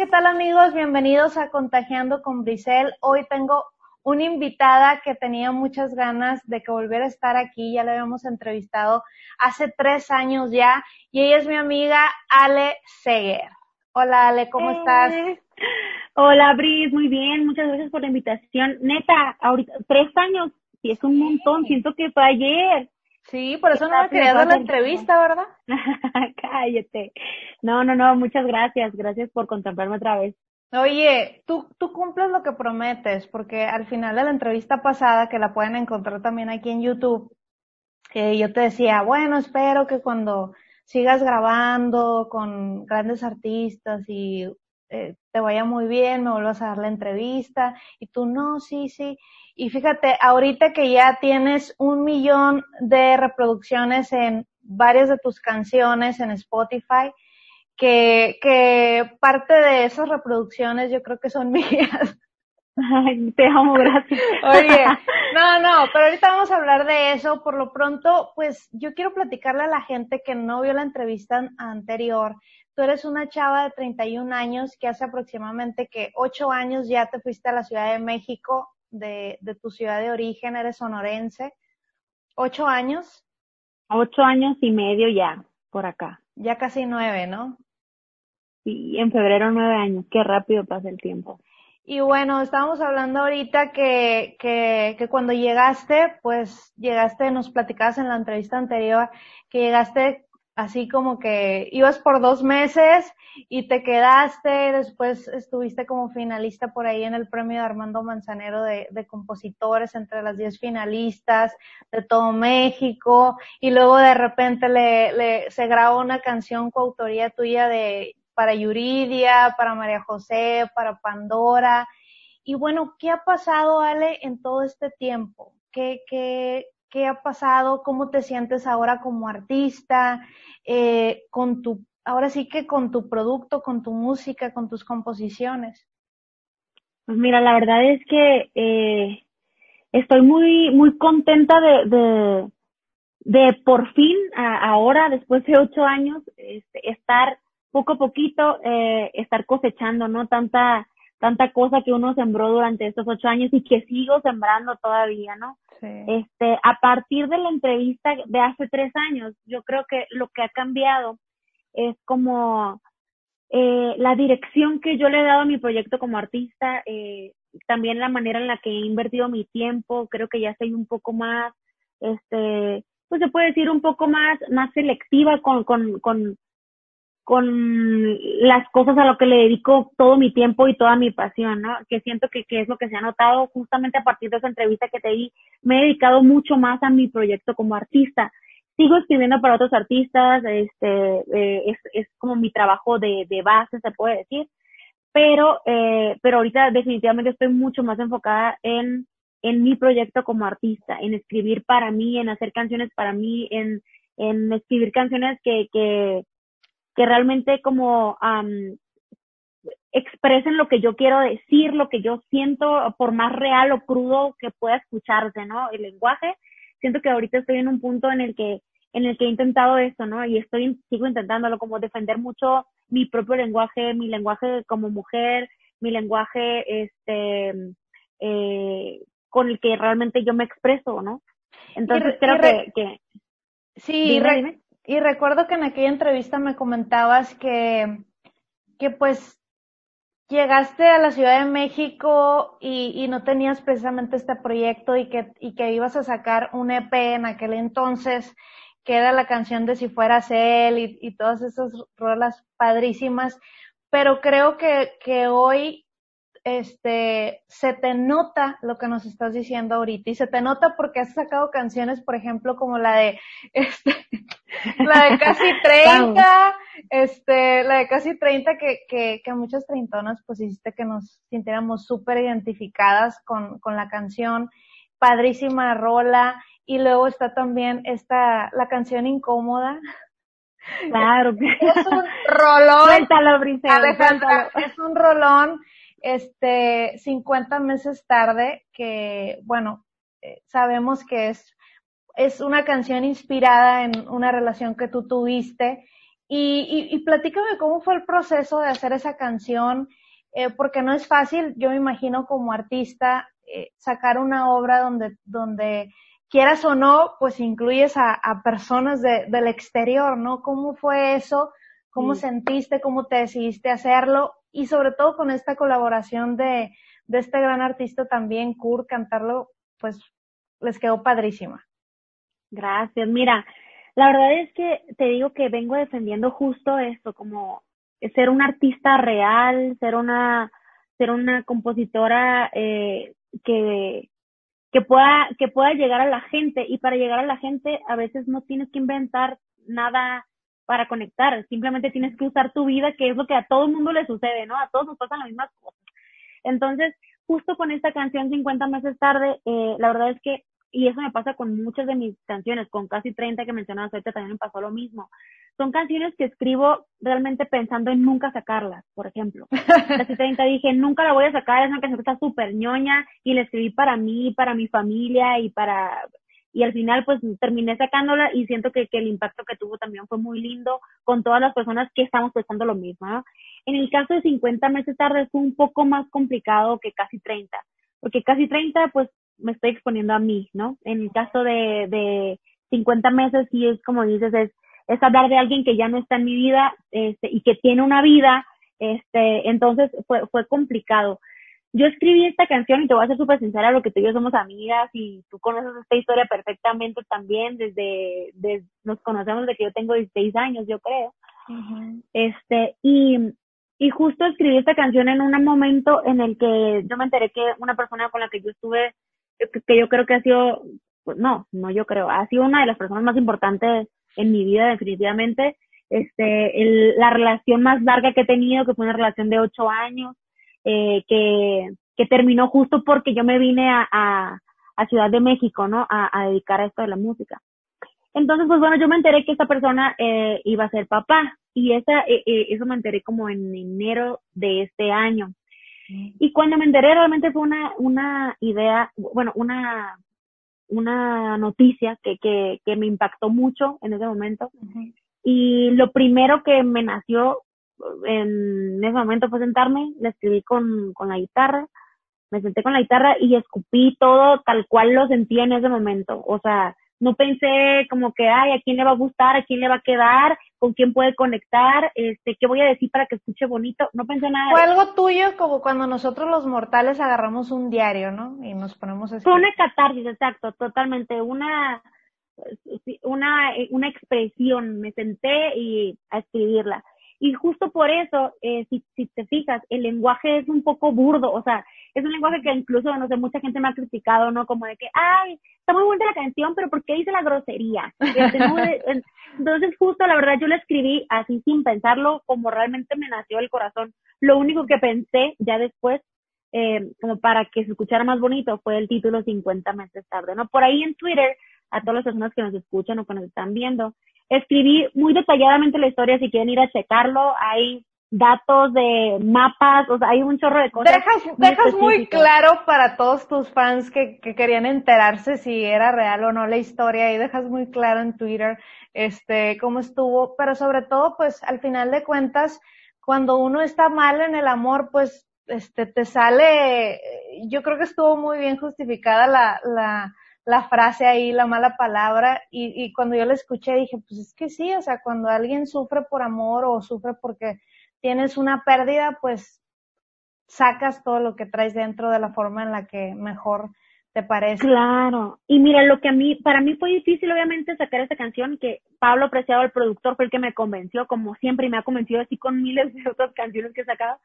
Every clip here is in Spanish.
¿qué tal amigos? Bienvenidos a Contagiando con Brisel. Hoy tengo una invitada que tenía muchas ganas de que volviera a estar aquí. Ya la habíamos entrevistado hace tres años ya y ella es mi amiga Ale Seger. Hola Ale, ¿cómo estás? Eh, hola Bris, muy bien, muchas gracias por la invitación. Neta, ahorita, tres años, sí es un montón, siento que fue ayer. Sí, por eso no me quería dar la entrevista, ¿verdad? Cállate. No, no, no, muchas gracias, gracias por contemplarme otra vez. Oye, tú, tú cumples lo que prometes, porque al final de la entrevista pasada, que la pueden encontrar también aquí en YouTube, eh, yo te decía, bueno, espero que cuando sigas grabando con grandes artistas y eh, te vaya muy bien, me vuelvas a dar la entrevista, y tú no, sí, sí. Y fíjate, ahorita que ya tienes un millón de reproducciones en varias de tus canciones en Spotify, que, que parte de esas reproducciones yo creo que son mías. Ay, te amo, gracias. Oye, no, no, pero ahorita vamos a hablar de eso. Por lo pronto, pues yo quiero platicarle a la gente que no vio la entrevista anterior. Tú eres una chava de 31 años que hace aproximadamente que 8 años ya te fuiste a la Ciudad de México de, de tu ciudad de origen, eres sonorense. ¿Ocho años? Ocho años y medio ya, por acá. Ya casi nueve, ¿no? Sí, en febrero nueve años, qué rápido pasa el tiempo. Y bueno, estábamos hablando ahorita que, que, que cuando llegaste, pues llegaste, nos platicabas en la entrevista anterior, que llegaste así como que ibas por dos meses y te quedaste, después estuviste como finalista por ahí en el premio de Armando Manzanero de, compositores entre las diez finalistas de todo México y luego de repente le, le, se grabó una canción coautoría tuya de para Yuridia, para María José, para Pandora. Y bueno, ¿qué ha pasado, Ale, en todo este tiempo? ¿Qué, qué, qué ha pasado? ¿Cómo te sientes ahora como artista? Eh, con tu, ahora sí que con tu producto, con tu música, con tus composiciones. Pues mira, la verdad es que eh, estoy muy, muy contenta de, de, de por fin, ahora, después de ocho años, este, estar poco a poquito eh, estar cosechando, ¿no? Tanta, tanta cosa que uno sembró durante estos ocho años y que sigo sembrando todavía, ¿no? Sí. Este, a partir de la entrevista de hace tres años, yo creo que lo que ha cambiado es como eh, la dirección que yo le he dado a mi proyecto como artista, eh, también la manera en la que he invertido mi tiempo, creo que ya estoy un poco más, este, pues se puede decir un poco más, más selectiva con, con, con, con las cosas a lo que le dedico todo mi tiempo y toda mi pasión, ¿no? Que siento que, que es lo que se ha notado justamente a partir de esa entrevista que te di. Me he dedicado mucho más a mi proyecto como artista. Sigo escribiendo para otros artistas, este, eh, es, es como mi trabajo de, de base, se puede decir. Pero, eh, pero ahorita definitivamente estoy mucho más enfocada en, en mi proyecto como artista, en escribir para mí, en hacer canciones para mí, en, en escribir canciones que, que, que realmente como um, expresen lo que yo quiero decir, lo que yo siento, por más real o crudo que pueda escucharse, ¿no? El lenguaje. Siento que ahorita estoy en un punto en el que en el que he intentado eso, ¿no? Y estoy, sigo intentándolo, como defender mucho mi propio lenguaje, mi lenguaje como mujer, mi lenguaje, este, eh, con el que realmente yo me expreso, ¿no? Entonces creo que, que, Sí, dime, dime. Y recuerdo que en aquella entrevista me comentabas que, que pues llegaste a la Ciudad de México y, no tenías precisamente este proyecto y que, y que ibas a sacar un EP en aquel entonces, que era la canción de Si fueras él y, y todas esas rolas padrísimas. Pero creo que, que hoy este, se te nota lo que nos estás diciendo ahorita y se te nota porque has sacado canciones, por ejemplo, como la de, este, la de casi 30, este, la de casi 30 que, que, que muchas treintonas pues hiciste que nos sintiéramos súper identificadas con, con la canción, padrísima rola, y luego está también esta, la canción incómoda, Claro. Es un rolón. Suéltalo, Brisel, Alejandra, es un rolón este, 50 meses tarde, que, bueno, eh, sabemos que es, es una canción inspirada en una relación que tú tuviste Y, y, platícame cómo fue el proceso de hacer esa canción, eh, porque no es fácil, yo me imagino como artista, eh, sacar una obra donde, donde quieras o no, pues incluyes a, a personas de, del exterior, ¿no? ¿Cómo fue eso? ¿Cómo sentiste? ¿Cómo te decidiste hacerlo? Y sobre todo con esta colaboración de, de este gran artista también, Kurt, cantarlo, pues les quedó padrísima. Gracias. Mira, la verdad es que te digo que vengo defendiendo justo esto, como ser una artista real, ser una, ser una compositora eh, que, que pueda, que pueda llegar a la gente. Y para llegar a la gente, a veces no tienes que inventar nada para conectar, simplemente tienes que usar tu vida, que es lo que a todo el mundo le sucede, ¿no? A todos nos pasan las mismas cosas. Entonces, justo con esta canción 50 meses tarde, eh, la verdad es que y eso me pasa con muchas de mis canciones, con casi 30 que mencionabas ahorita también me pasó lo mismo. Son canciones que escribo realmente pensando en nunca sacarlas, por ejemplo. Casi 30 dije, nunca la voy a sacar, es una canción que está súper ñoña y la escribí para mí, para mi familia y para... Y al final pues terminé sacándola y siento que, que el impacto que tuvo también fue muy lindo con todas las personas que estamos pensando lo mismo. ¿no? En el caso de 50 meses tarde fue un poco más complicado que casi 30 porque casi 30 pues me estoy exponiendo a mí, ¿no? En el caso de, de 50 meses, sí es como dices, es, es hablar de alguien que ya no está en mi vida este, y que tiene una vida, este, entonces fue, fue complicado. Yo escribí esta canción y te voy a ser súper sincera, lo que tú y yo somos amigas y tú conoces esta historia perfectamente también, desde, desde nos conocemos desde que yo tengo 16 años, yo creo. Este, y, y justo escribí esta canción en un momento en el que yo me enteré que una persona con la que yo estuve que yo creo que ha sido, pues no, no yo creo, ha sido una de las personas más importantes en mi vida definitivamente. Este, el, la relación más larga que he tenido, que fue una relación de ocho años, eh, que, que terminó justo porque yo me vine a, a, a Ciudad de México, ¿no? A, a, dedicar a esto de la música. Entonces, pues bueno, yo me enteré que esta persona eh, iba a ser papá y esa, eh, eh eso me enteré como en enero de este año. Y cuando me enteré realmente fue una, una idea, bueno, una, una noticia que, que, que me impactó mucho en ese momento. Y lo primero que me nació en ese momento fue sentarme, le escribí con, con la guitarra, me senté con la guitarra y escupí todo tal cual lo sentía en ese momento. O sea, no pensé como que, ay, a quién le va a gustar, a quién le va a quedar, con quién puede conectar, este, qué voy a decir para que escuche bonito. No pensé nada. Fue algo tuyo como cuando nosotros los mortales agarramos un diario, ¿no? Y nos ponemos Fue una catarsis, exacto, totalmente. Una, una, una expresión. Me senté y a escribirla. Y justo por eso, eh, si, si te fijas, el lenguaje es un poco burdo, o sea, es un lenguaje que incluso, no sé, mucha gente me ha criticado, ¿no? Como de que, ay, está muy buena la canción, pero ¿por qué dice la grosería? Entonces, justo, la verdad, yo la escribí así sin pensarlo, como realmente me nació el corazón. Lo único que pensé ya después, eh, como para que se escuchara más bonito, fue el título 50 meses tarde, ¿no? Por ahí en Twitter, a todas las personas que nos escuchan o que nos están viendo, escribí muy detalladamente la historia, si quieren ir a checarlo, hay datos de mapas, o sea, hay un chorro de cosas. Dejas, muy, dejas muy claro para todos tus fans que, que, querían enterarse si era real o no la historia y dejas muy claro en Twitter este cómo estuvo, pero sobre todo pues al final de cuentas cuando uno está mal en el amor pues este te sale yo creo que estuvo muy bien justificada la la la frase ahí, la mala palabra, y, y cuando yo la escuché dije, pues es que sí, o sea, cuando alguien sufre por amor o sufre porque tienes una pérdida, pues sacas todo lo que traes dentro de la forma en la que mejor te parece. Claro. Y mira, lo que a mí, para mí fue difícil obviamente sacar esta canción, que Pablo Preciado, el productor, fue el que me convenció, como siempre, y me ha convencido así con miles de otras canciones que he sacado.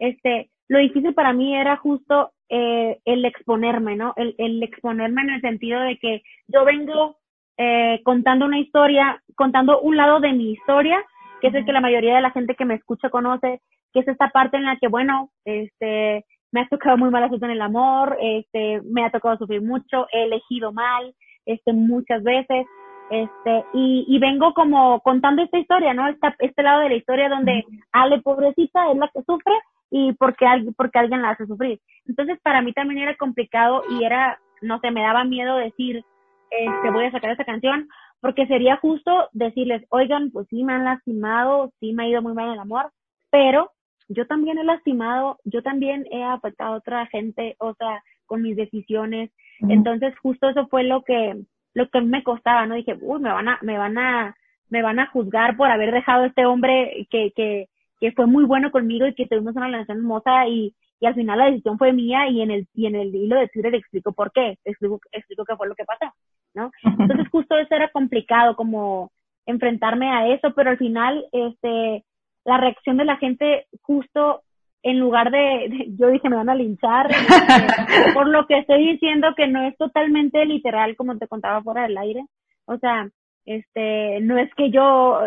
Este, lo difícil para mí era justo eh, el exponerme, ¿no? El, el exponerme en el sentido de que yo vengo eh, contando una historia, contando un lado de mi historia, que es el que la mayoría de la gente que me escucha conoce, que es esta parte en la que, bueno, este, me ha tocado muy mala suerte en el amor, este, me ha tocado sufrir mucho, he elegido mal, este, muchas veces, este, y, y vengo como contando esta historia, ¿no? Esta, este lado de la historia donde Ale, pobrecita, es la que sufre y porque, alguien, porque alguien la hace sufrir. Entonces, para mí también era complicado y era, no sé, me daba miedo decir, este, voy a sacar esta canción, porque sería justo decirles, oigan, pues sí me han lastimado, sí me ha ido muy mal el amor, pero yo también he lastimado, yo también he afectado a otra gente, o sea, con mis decisiones. Entonces, justo eso fue lo que, lo que me costaba, ¿no? Dije, uy, me van a, me van a, me van a juzgar por haber dejado a este hombre que, que, que fue muy bueno conmigo y que tuvimos una relación hermosa y, y al final la decisión fue mía y en el, y en el hilo de Twitter explico por qué, explico, explico qué fue lo que pasó, ¿no? Entonces justo eso era complicado, como enfrentarme a eso, pero al final, este, la reacción de la gente justo en lugar de, yo dije me van a linchar este, por lo que estoy diciendo que no es totalmente literal como te contaba fuera del aire o sea este no es que yo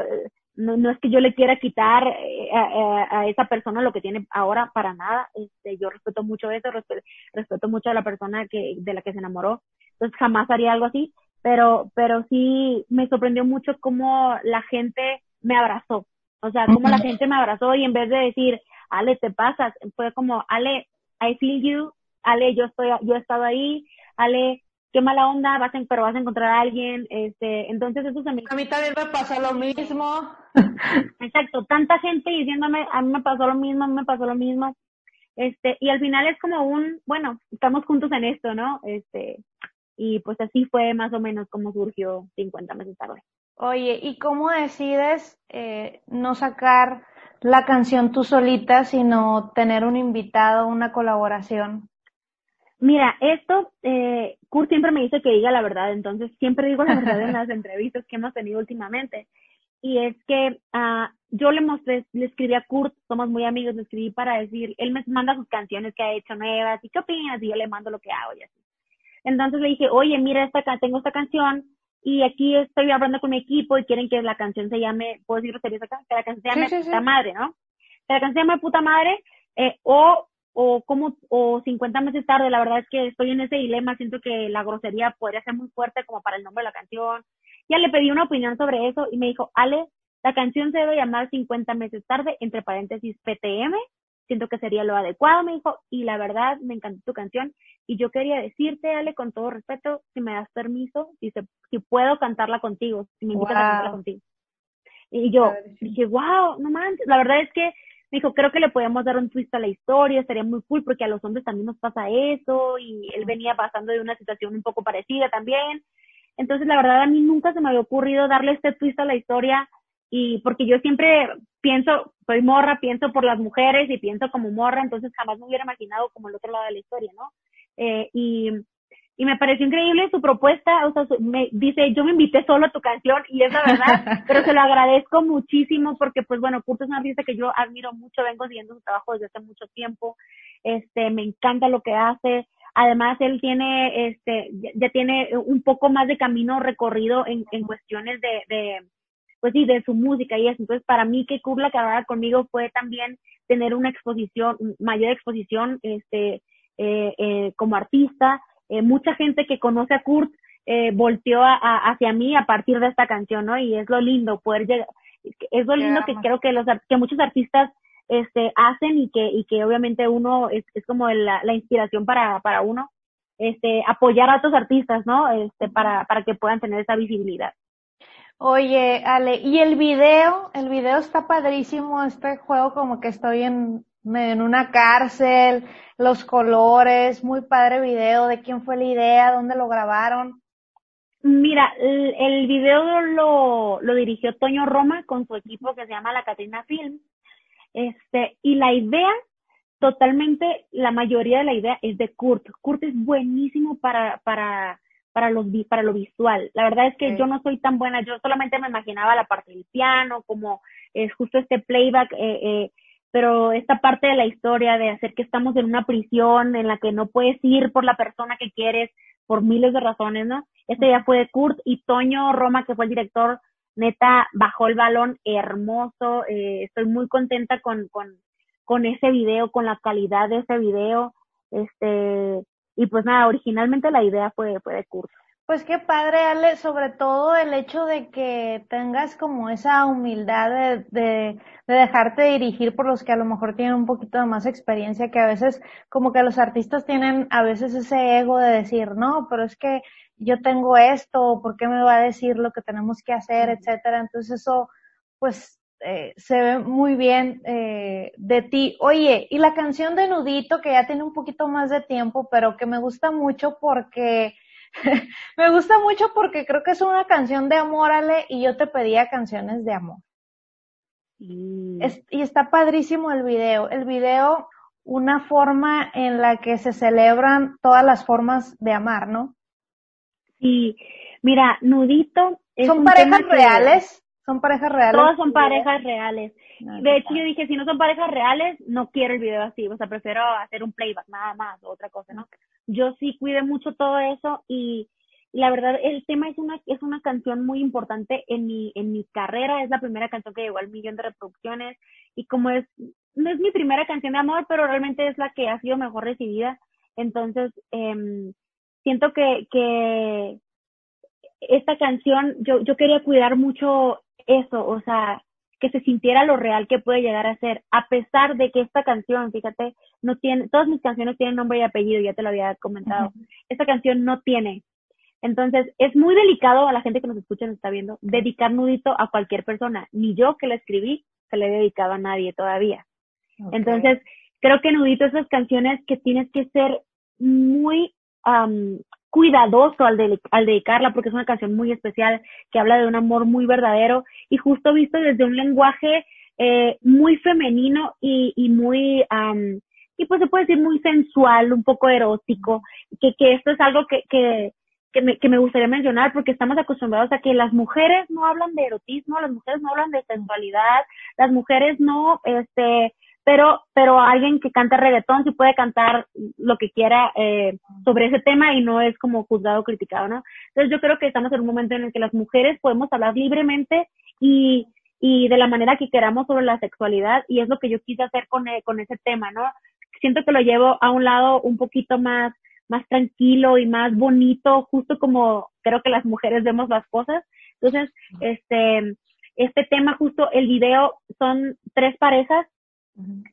no, no es que yo le quiera quitar eh, a, esa persona lo que tiene ahora para nada. Este, yo respeto mucho eso, respeto, respeto mucho a la persona que, de la que se enamoró. Entonces jamás haría algo así, pero, pero sí me sorprendió mucho cómo la gente me abrazó. O sea, cómo la gente me abrazó y en vez de decir, Ale, te pasas, fue como, Ale, I feel you, Ale, yo estoy, yo he estado ahí, Ale, qué mala onda, vas a, pero vas a encontrar a alguien, este, entonces eso se me... A mí también me pasó lo mismo. Exacto, tanta gente diciéndome, a mí me pasó lo mismo, a mí me pasó lo mismo, este, y al final es como un, bueno, estamos juntos en esto, ¿no? Este, y pues así fue más o menos como surgió 50 meses tarde. Oye, ¿y cómo decides eh, no sacar la canción tú solita, sino tener un invitado, una colaboración? Mira, esto, eh, Kurt siempre me dice que diga la verdad, entonces siempre digo la verdad en las entrevistas que hemos tenido últimamente. Y es que uh, yo le mostré, le escribí a Kurt, somos muy amigos, le escribí para decir, él me manda sus canciones que ha hecho nuevas y qué opinas y yo le mando lo que hago y así. Entonces le dije, oye, mira, esta, tengo esta canción y aquí estoy hablando con mi equipo y quieren que la canción se llame, ¿puedo decir acá? Que la canción se llame Puta Madre, ¿no? Que la canción se llame Puta Madre eh, o o como o 50 meses tarde, la verdad es que estoy en ese dilema, siento que la grosería podría ser muy fuerte como para el nombre de la canción. Ya le pedí una opinión sobre eso y me dijo, Ale, la canción se debe llamar 50 meses tarde, entre paréntesis PTM, siento que sería lo adecuado, me dijo, y la verdad me encantó tu canción y yo quería decirte, Ale, con todo respeto, si me das permiso, si, si puedo cantarla contigo, si me invitas a cantarla contigo. Y yo dije, wow, no manches, la verdad es que me dijo, creo que le podemos dar un twist a la historia, estaría muy cool porque a los hombres también nos pasa eso y él venía pasando de una situación un poco parecida también. Entonces, la verdad, a mí nunca se me había ocurrido darle este twist a la historia y porque yo siempre pienso, soy morra, pienso por las mujeres y pienso como morra, entonces jamás me hubiera imaginado como el otro lado de la historia, ¿no? Eh, y y me pareció increíble su propuesta, o sea, me dice, yo me invité solo a tu canción y es la verdad, pero se lo agradezco muchísimo porque pues bueno, Kurt es una artista que yo admiro mucho, vengo siguiendo su trabajo desde hace mucho tiempo, este, me encanta lo que hace, además él tiene, este, ya, tiene un poco más de camino recorrido en, en cuestiones de, de, pues sí, de su música y eso, entonces para mí que Kurt la que conmigo fue también tener una exposición, mayor exposición, este, eh, eh, como artista, eh, mucha gente que conoce a Kurt eh, volteó a, hacia mí a partir de esta canción, ¿no? Y es lo lindo poder llegar, es lo lindo que creo que los que muchos artistas este hacen y que y que obviamente uno es, es como la, la inspiración para para uno este apoyar a otros artistas, ¿no? Este para para que puedan tener esa visibilidad. Oye, Ale, y el video, el video está padrísimo, este juego como que estoy en, en una cárcel, los colores, muy padre video, de quién fue la idea, dónde lo grabaron. Mira, el, el video lo, lo dirigió Toño Roma con su equipo que se llama La Catrina Film. Este, y la idea, totalmente, la mayoría de la idea es de Kurt. Kurt es buenísimo para, para, para los, para lo visual. La verdad es que yo no soy tan buena, yo solamente me imaginaba la parte del piano, como es justo este playback, eh, eh, pero esta parte de la historia de hacer que estamos en una prisión en la que no puedes ir por la persona que quieres por miles de razones, ¿no? Este ya fue de Kurt y Toño Roma, que fue el director, neta, bajó el balón hermoso, eh, estoy muy contenta con, con, con ese video, con la calidad de ese video, este, y pues nada, originalmente la idea fue, fue de Kurt. Pues qué padre, Ale, sobre todo el hecho de que tengas como esa humildad de, de, de, dejarte dirigir por los que a lo mejor tienen un poquito de más experiencia, que a veces como que los artistas tienen a veces ese ego de decir, no, pero es que yo tengo esto, ¿por qué me va a decir lo que tenemos que hacer, etcétera? Entonces eso, pues, eh, se ve muy bien eh, de ti. Oye, y la canción de Nudito, que ya tiene un poquito más de tiempo, pero que me gusta mucho porque me gusta mucho porque creo que es una canción de amor, Ale, y yo te pedía canciones de amor. y está padrísimo el video. El video, una forma en la que se celebran todas las formas de amar, ¿no? Sí, mira, Nudito. ¿Son parejas reales? ¿Son parejas reales? Todas son parejas reales. de hecho, yo dije, si no son parejas reales, no quiero el video así. O sea, prefiero hacer un playback, nada más, otra cosa, ¿no? Yo sí cuide mucho todo eso y la verdad el tema es una es una canción muy importante en mi en mi carrera es la primera canción que llegó al millón de reproducciones y como es no es mi primera canción de amor pero realmente es la que ha sido mejor recibida entonces eh, siento que que esta canción yo yo quería cuidar mucho eso o sea que se sintiera lo real que puede llegar a ser, a pesar de que esta canción, fíjate, no tiene, todas mis canciones tienen nombre y apellido, ya te lo había comentado. Esta canción no tiene. Entonces, es muy delicado a la gente que nos escucha y nos está viendo, dedicar nudito a cualquier persona. Ni yo que la escribí, se le he dedicado a nadie todavía. Entonces, creo que nudito esas canciones que tienes que ser muy cuidadoso al, al dedicarla porque es una canción muy especial que habla de un amor muy verdadero y justo visto desde un lenguaje eh, muy femenino y, y muy, um, y pues se puede decir muy sensual, un poco erótico, que, que esto es algo que, que, que me, que me gustaría mencionar porque estamos acostumbrados a que las mujeres no hablan de erotismo, las mujeres no hablan de sensualidad, las mujeres no, este, pero, pero alguien que canta reggaetón sí puede cantar lo que quiera eh, sobre ese tema y no es como juzgado o criticado, ¿no? Entonces yo creo que estamos en un momento en el que las mujeres podemos hablar libremente y, y de la manera que queramos sobre la sexualidad y es lo que yo quise hacer con, eh, con ese tema, ¿no? Siento que lo llevo a un lado un poquito más, más tranquilo y más bonito, justo como creo que las mujeres vemos las cosas. Entonces, este, este tema justo, el video son tres parejas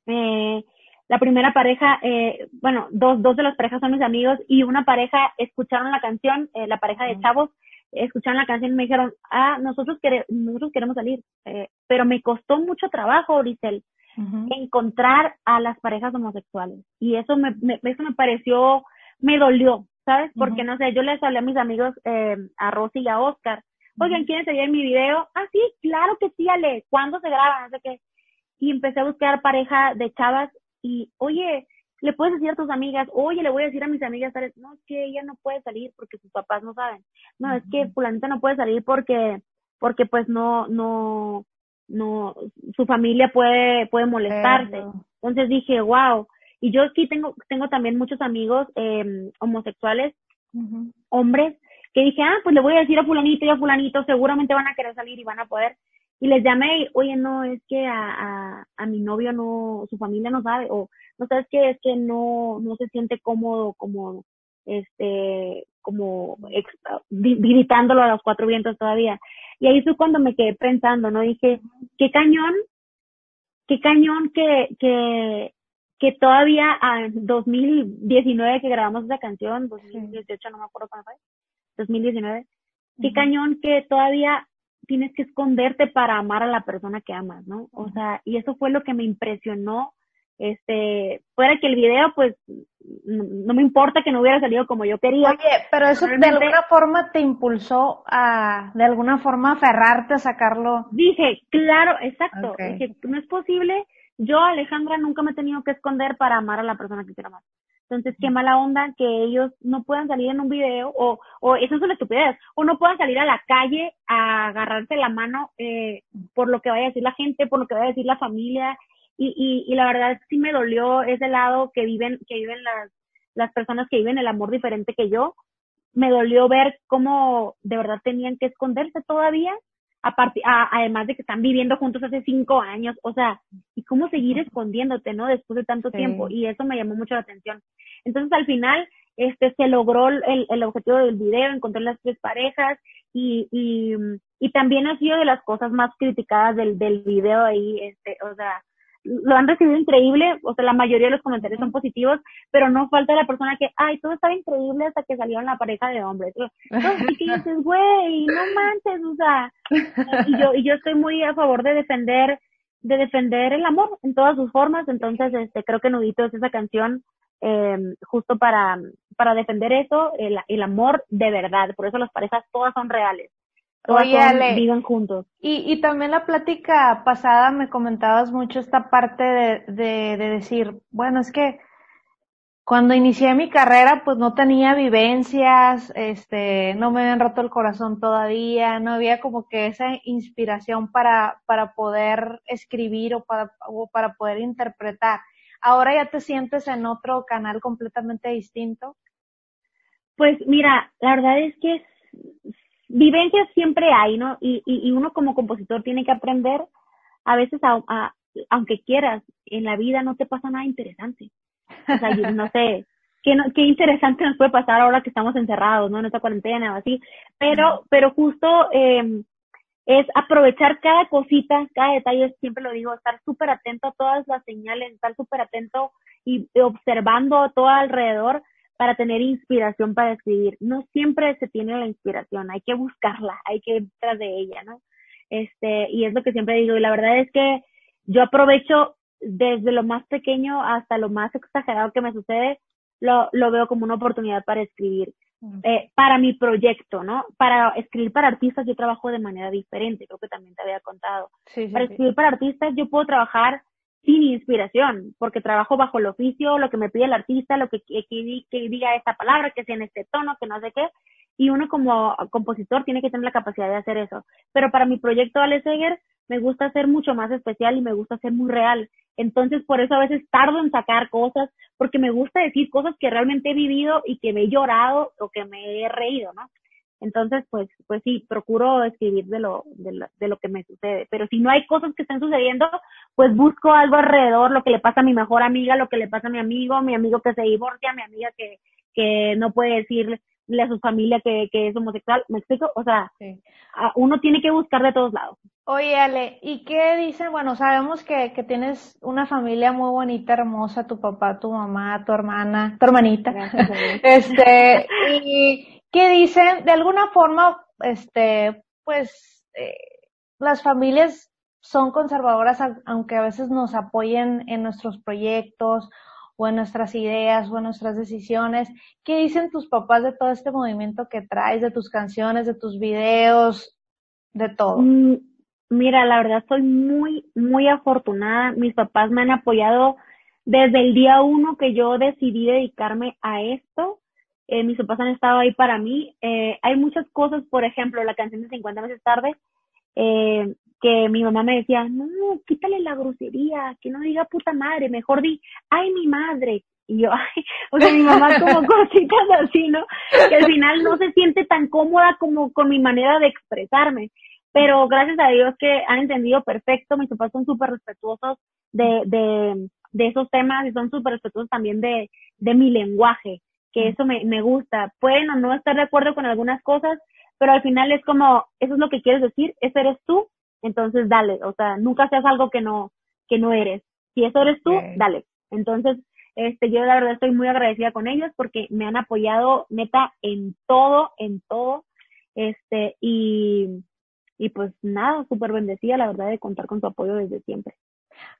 eh, la primera pareja, eh, bueno, dos, dos de las parejas son mis amigos y una pareja escucharon la canción, eh, la pareja de chavos, escucharon la canción y me dijeron, ah, nosotros, nosotros queremos salir, eh, pero me costó mucho trabajo, Grisel, encontrar a las parejas homosexuales. Y eso me, me, eso me pareció, me dolió, ¿sabes? Porque no sé, yo les hablé a mis amigos, eh, a Rosy y a Oscar, oigan, ¿quieren salir en mi video? Ah, sí, claro que sí, Ale, ¿cuándo se graba? No sé qué y empecé a buscar pareja de chavas y, oye, le puedes decir a tus amigas, oye, le voy a decir a mis amigas, no, es que ella no puede salir porque sus papás no saben. No, es que fulanita no puede salir porque, porque pues no, no, no, su familia puede, puede molestarse. Entonces dije, wow. Y yo aquí tengo, tengo también muchos amigos eh, homosexuales, hombres, que dije, ah, pues le voy a decir a fulanito y a fulanito, seguramente van a querer salir y van a poder y les llamé y, oye, no, es que a, a, a, mi novio no, su familia no sabe, o no sabes qué, es que no, no se siente cómodo como, este, como gritándolo a los cuatro vientos todavía. Y ahí fue cuando me quedé pensando, ¿no? Dije, qué cañón, qué cañón que, que, que todavía en 2019 que grabamos esa canción, 2018 no me acuerdo cuándo fue, 2019, qué cañón que todavía tienes que esconderte para amar a la persona que amas, ¿no? O sea, y eso fue lo que me impresionó. Este, fuera que el video, pues, no, me importa que no hubiera salido como yo quería. Oye, pero eso de alguna forma te impulsó a, de alguna forma, aferrarte a sacarlo. Dije, claro, exacto. Dije, no es posible. Yo, Alejandra, nunca me he tenido que esconder para amar a la persona que quiero amar. Entonces, qué mala onda que ellos no puedan salir en un video o, o eso es una estupidez, o no puedan salir a la calle a agarrarse la mano eh, por lo que vaya a decir la gente, por lo que vaya a decir la familia. Y, y, y la verdad sí me dolió ese lado que viven, que viven las, las personas que viven el amor diferente que yo. Me dolió ver cómo de verdad tenían que esconderse todavía además de que están viviendo juntos hace cinco años, o sea, y cómo seguir escondiéndote, ¿no? Después de tanto tiempo, y eso me llamó mucho la atención. Entonces, al final, este, se logró el, el objetivo del video, encontré las tres parejas y, y, y también ha sido de las cosas más criticadas del, del video ahí, este, o sea, lo han recibido increíble, o sea, la mayoría de los comentarios son positivos, pero no falta la persona que, ay, todo estaba increíble hasta que salieron la pareja de hombres. Entonces, ¿qué dices, güey? No manches, o sea, y yo, y yo estoy muy a favor de defender, de defender el amor en todas sus formas, entonces, este, creo que Nudito es esa canción, eh, justo para, para defender eso, el, el amor de verdad, por eso las parejas todas son reales. Oye, Ale, viven juntos. Y, y también la plática pasada me comentabas mucho esta parte de, de, de decir, bueno, es que cuando inicié mi carrera, pues no tenía vivencias, este, no me habían roto el corazón todavía, no había como que esa inspiración para, para poder escribir o para, o para poder interpretar. Ahora ya te sientes en otro canal completamente distinto. Pues mira, la verdad es que vivencias siempre hay, ¿no? Y, y, uno como compositor tiene que aprender, a veces, a, aunque quieras, en la vida no te pasa nada interesante. O sea, yo no sé, qué, qué interesante nos puede pasar ahora que estamos encerrados, ¿no? En esta cuarentena o así. Pero, pero justo eh, es aprovechar cada cosita, cada detalle, siempre lo digo, estar súper atento a todas las señales, estar súper atento y observando todo alrededor para tener inspiración para escribir. No siempre se tiene la inspiración, hay que buscarla, hay que ir tras de ella, ¿no? Este, y es lo que siempre digo, y la verdad es que yo aprovecho desde lo más pequeño hasta lo más exagerado que me sucede, lo, lo veo como una oportunidad para escribir. Eh, para mi proyecto, ¿no? Para escribir para artistas yo trabajo de manera diferente, creo que también te había contado. para escribir para artistas yo puedo trabajar sin inspiración, porque trabajo bajo el oficio, lo que me pide el artista, lo que, que, que diga esta palabra, que sea en este tono, que no sé qué, y uno como compositor tiene que tener la capacidad de hacer eso. Pero para mi proyecto Alex Eger me gusta ser mucho más especial y me gusta ser muy real. Entonces, por eso a veces tardo en sacar cosas, porque me gusta decir cosas que realmente he vivido y que me he llorado o que me he reído, ¿no? Entonces, pues, pues sí, procuro escribir de lo, de lo, de lo que me sucede. Pero si no hay cosas que estén sucediendo, pues busco algo alrededor, lo que le pasa a mi mejor amiga, lo que le pasa a mi amigo, mi amigo que se divorcia, mi amiga que, que no puede decirle a su familia que, que es homosexual. ¿Me explico? O sea, uno tiene que buscar de todos lados. Oye, Ale, ¿y qué dicen? Bueno, sabemos que, que tienes una familia muy bonita, hermosa, tu papá, tu mamá, tu hermana, tu hermanita. este, y que dicen, de alguna forma, este, pues, eh, las familias son conservadoras, aunque a veces nos apoyen en nuestros proyectos o en nuestras ideas o en nuestras decisiones. ¿Qué dicen tus papás de todo este movimiento que traes, de tus canciones, de tus videos, de todo? Mm, mira, la verdad soy muy, muy afortunada. Mis papás me han apoyado desde el día uno que yo decidí dedicarme a esto eh, mis papás han estado ahí para mí. Eh, hay muchas cosas, por ejemplo, la canción de 50 meses tarde, eh, que mi mamá me decía, no, quítale la grosería, que no diga puta madre, mejor di, ay, mi madre. Y yo, ay, o sea, mi mamá como cositas así, ¿no? Que al final no se siente tan cómoda como con mi manera de expresarme. Pero gracias a Dios que han entendido perfecto, mis papás son súper respetuosos de, de, de esos temas y son súper respetuosos también de, de mi lenguaje que eso me, me gusta. Pueden o no estar de acuerdo con algunas cosas, pero al final es como, eso es lo que quieres decir, eso eres tú, entonces dale, o sea, nunca seas algo que no, que no eres. Si eso eres tú, dale. Entonces, este, yo la verdad estoy muy agradecida con ellos porque me han apoyado neta en todo, en todo, este, y, y pues nada, súper bendecida la verdad de contar con tu apoyo desde siempre.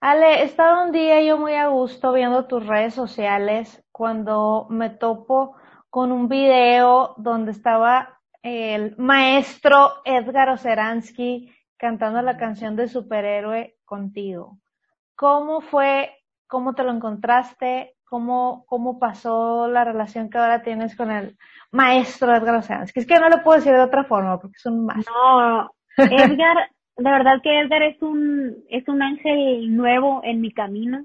Ale, estaba un día yo muy a gusto viendo tus redes sociales cuando me topo con un video donde estaba el maestro Edgar Oceransky cantando la canción de superhéroe contigo. ¿Cómo fue? ¿Cómo te lo encontraste? ¿Cómo, cómo pasó la relación que ahora tienes con el maestro Edgar Oceransky? Es que no lo puedo decir de otra forma porque es un maestro. No, Edgar de verdad que Edgar es un, es un ángel nuevo en mi camino.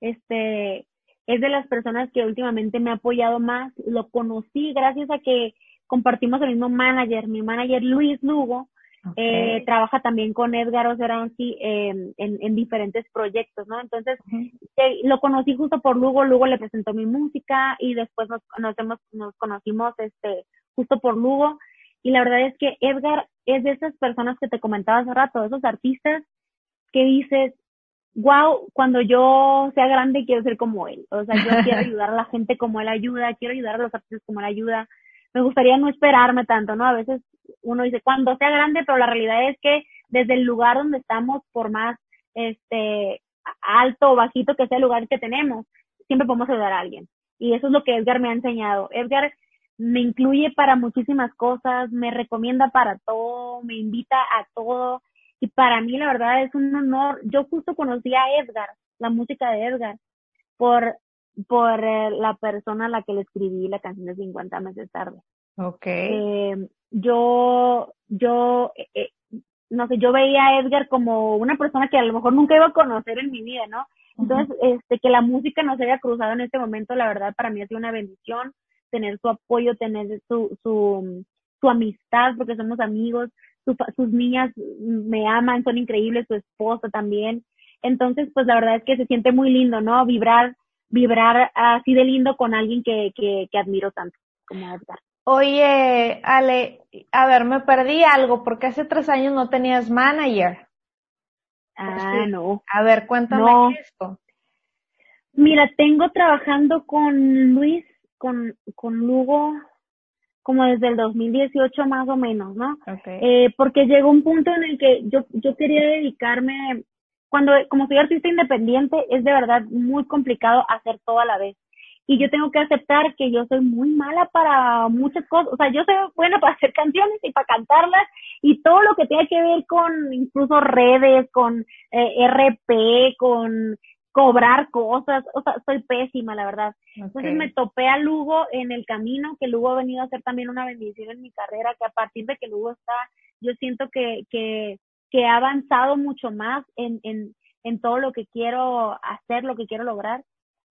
Este, es de las personas que últimamente me ha apoyado más. Lo conocí gracias a que compartimos el mismo manager, mi manager Luis Lugo. Eh, trabaja también con Edgar Oseranzi en, en, diferentes proyectos, ¿no? Entonces, eh, lo conocí justo por Lugo, Lugo le presentó mi música y después nos, nos, nos conocimos este, justo por Lugo. Y la verdad es que Edgar es de esas personas que te comentaba hace rato, esos artistas que dices, wow, cuando yo sea grande quiero ser como él. O sea, yo quiero ayudar a la gente como él ayuda, quiero ayudar a los artistas como él ayuda. Me gustaría no esperarme tanto, ¿no? A veces uno dice, cuando sea grande, pero la realidad es que desde el lugar donde estamos, por más este alto o bajito que sea el lugar que tenemos, siempre podemos ayudar a alguien. Y eso es lo que Edgar me ha enseñado. Edgar me incluye para muchísimas cosas, me recomienda para todo, me invita a todo. Y para mí, la verdad, es un honor. Yo justo conocí a Edgar, la música de Edgar, por, por eh, la persona a la que le escribí la canción de 50 meses tarde. Okay. Eh, yo, yo, eh, eh, no sé, yo veía a Edgar como una persona que a lo mejor nunca iba a conocer en mi vida, ¿no? Entonces, este, que la música nos haya cruzado en este momento, la verdad, para mí ha sido una bendición tener su apoyo, tener su, su, su amistad, porque somos amigos, sus niñas me aman, son increíbles, su esposa también. Entonces, pues la verdad es que se siente muy lindo, ¿no? Vibrar, vibrar así de lindo con alguien que, que, que admiro tanto como Edgar. Oye, Ale, a ver, me perdí algo porque hace tres años no tenías manager. Ah, no. A ver, cuéntame esto. Mira, tengo trabajando con Luis, con, con Lugo, como desde el 2018 más o menos, ¿no? Okay. Eh, porque llegó un punto en el que yo, yo quería dedicarme, cuando, como soy artista independiente, es de verdad muy complicado hacer todo a la vez y yo tengo que aceptar que yo soy muy mala para muchas cosas, o sea, yo soy buena para hacer canciones y para cantarlas y todo lo que tenga que ver con incluso redes, con eh, RP, con cobrar cosas, o sea, soy pésima, la verdad. Entonces me topé a Lugo en el camino, que Lugo ha venido a ser también una bendición en mi carrera, que a partir de que Lugo está, yo siento que, que, que he avanzado mucho más en, en, en todo lo que quiero hacer, lo que quiero lograr.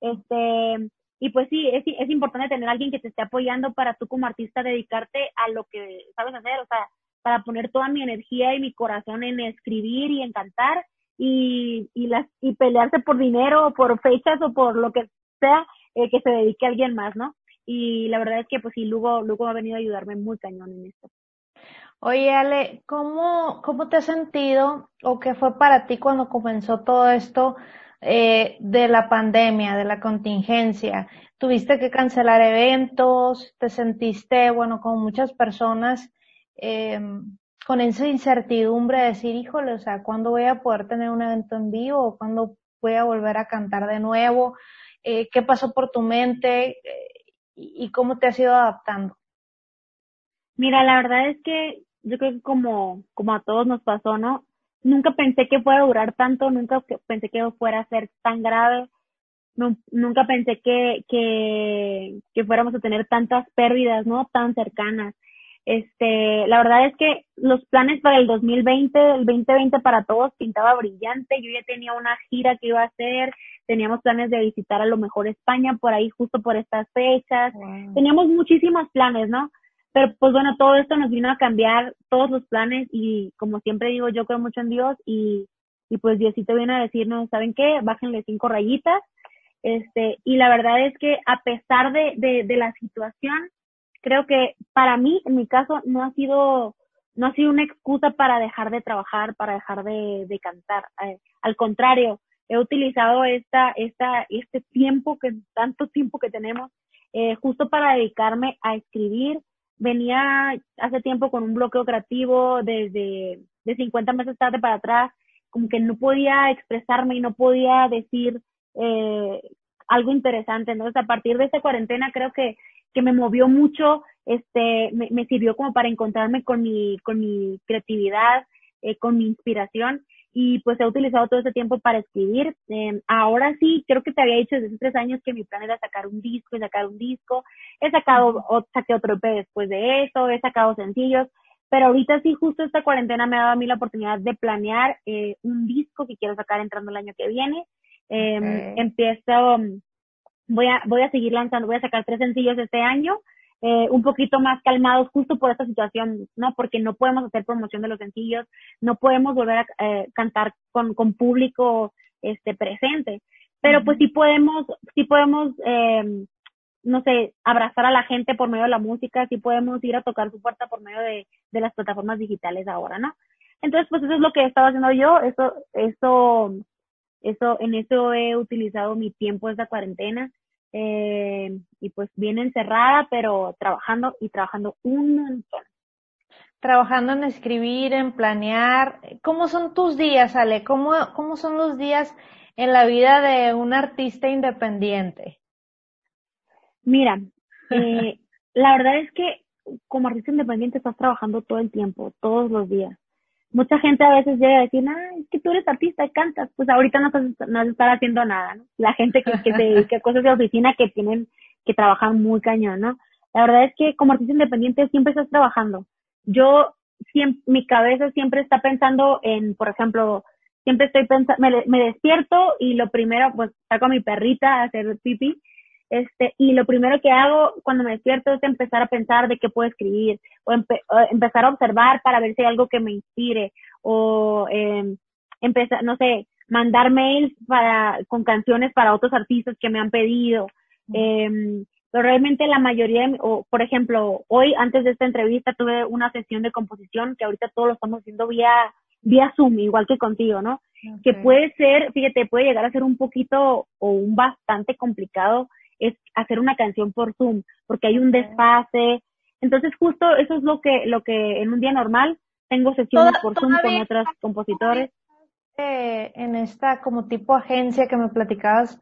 Este, y pues sí, es, es importante tener a alguien que te esté apoyando para tú como artista dedicarte a lo que sabes hacer, o sea, para poner toda mi energía y mi corazón en escribir y en cantar y, y, las, y pelearse por dinero o por fechas o por lo que sea eh, que se dedique a alguien más, ¿no? Y la verdad es que pues sí, Lugo, Lugo ha venido a ayudarme muy cañón en esto. Oye, Ale, ¿cómo, ¿cómo te has sentido o qué fue para ti cuando comenzó todo esto eh, de la pandemia, de la contingencia. Tuviste que cancelar eventos, te sentiste, bueno, como muchas personas, eh, con esa incertidumbre de decir, híjole, o sea, ¿cuándo voy a poder tener un evento en vivo? ¿O cuándo voy a volver a cantar de nuevo? Eh, ¿Qué pasó por tu mente? Eh, ¿Y cómo te has ido adaptando? Mira, la verdad es que yo creo que como, como a todos nos pasó, ¿no? nunca pensé que fuera a durar tanto, nunca pensé que fuera a ser tan grave, nunca pensé que, que fuéramos a tener tantas pérdidas, ¿no? Tan cercanas. Este, la verdad es que los planes para el 2020, el 2020 para todos pintaba brillante. Yo ya tenía una gira que iba a hacer, teníamos planes de visitar a lo mejor España por ahí justo por estas fechas. Teníamos muchísimos planes, ¿no? Pero pues bueno, todo esto nos vino a cambiar todos los planes y como siempre digo, yo creo mucho en Dios y, y pues Diosito viene a decirnos, ¿saben qué? Bájenle cinco rayitas. Este, y la verdad es que a pesar de, de, de la situación, creo que para mí, en mi caso, no ha sido, no ha sido una excusa para dejar de trabajar, para dejar de, de cantar. Eh, al contrario, he utilizado esta, esta, este tiempo que, tanto tiempo que tenemos, eh, justo para dedicarme a escribir, venía hace tiempo con un bloqueo creativo desde de 50 meses tarde para atrás, como que no podía expresarme y no podía decir eh, algo interesante. Entonces, a partir de esta cuarentena creo que, que me movió mucho, este, me, me sirvió como para encontrarme con mi, con mi creatividad, eh, con mi inspiración y pues he utilizado todo ese tiempo para escribir. Eh, ahora sí, creo que te había dicho desde hace tres años que mi plan era sacar un disco y sacar un disco. He sacado, o, saqué otro EP después de eso, he sacado sencillos, pero ahorita sí, justo esta cuarentena me ha dado a mí la oportunidad de planear eh, un disco que quiero sacar entrando el año que viene. Eh, Empiezo, voy a, voy a seguir lanzando, voy a sacar tres sencillos este año. eh, un poquito más calmados justo por esta situación, ¿no? Porque no podemos hacer promoción de los sencillos, no podemos volver a eh, cantar con, con público este presente, pero pues sí podemos, sí podemos, eh, no sé, abrazar a la gente por medio de la música, sí podemos ir a tocar su puerta por medio de, de las plataformas digitales ahora, ¿no? Entonces, pues eso es lo que he estado haciendo yo, eso, eso, eso, en eso he utilizado mi tiempo esta cuarentena, eh, y pues bien encerrada, pero trabajando y trabajando un montón. Trabajando en escribir, en planear. ¿Cómo son tus días, Ale? ¿Cómo, cómo son los días en la vida de un artista independiente? Mira, eh, la verdad es que como artista independiente estás trabajando todo el tiempo, todos los días. Mucha gente a veces llega a decir, ah, es que tú eres artista y cantas. Pues ahorita no estás, no estar haciendo nada, ¿no? La gente que, que se dedica a cosas de oficina que tienen que trabajar muy cañón, ¿no? La verdad es que como artista independiente siempre estás trabajando. Yo, siempre, mi cabeza siempre está pensando en, por ejemplo, siempre estoy pensando, me, me despierto y lo primero, pues saco a mi perrita a hacer pipí este, y lo primero que hago cuando me despierto es empezar a pensar de qué puedo escribir o, empezar a observar para ver si hay algo que me inspire o eh, empezar, no sé, mandar mails para, con canciones para otros artistas que me han pedido. Eh, pero realmente la mayoría, o por ejemplo, hoy antes de esta entrevista tuve una sesión de composición que ahorita todos lo estamos haciendo vía, vía Zoom, igual que contigo, ¿no? Que puede ser, fíjate, puede llegar a ser un poquito o un bastante complicado es hacer una canción por Zoom, porque hay un desfase. Entonces, justo eso es lo que, lo que en un día normal tengo sesiones por Zoom con otros compositores. Eh, en esta como tipo agencia que me platicabas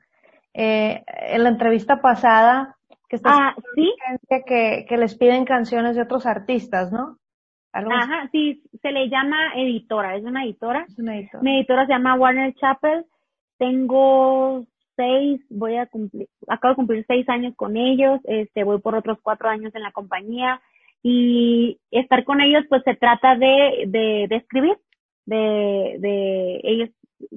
eh, en la entrevista pasada, que está ah, ¿sí? agencia que, que les piden canciones de otros artistas, ¿no? Ajá, sí, se le llama editora, es una editora. Es una editora. Mi editora se llama Warner Chappell. Tengo seis, voy a cumplir, acabo de cumplir seis años con ellos, este, voy por otros cuatro años en la compañía y estar con ellos pues se trata de, de, de escribir, de, de, ellos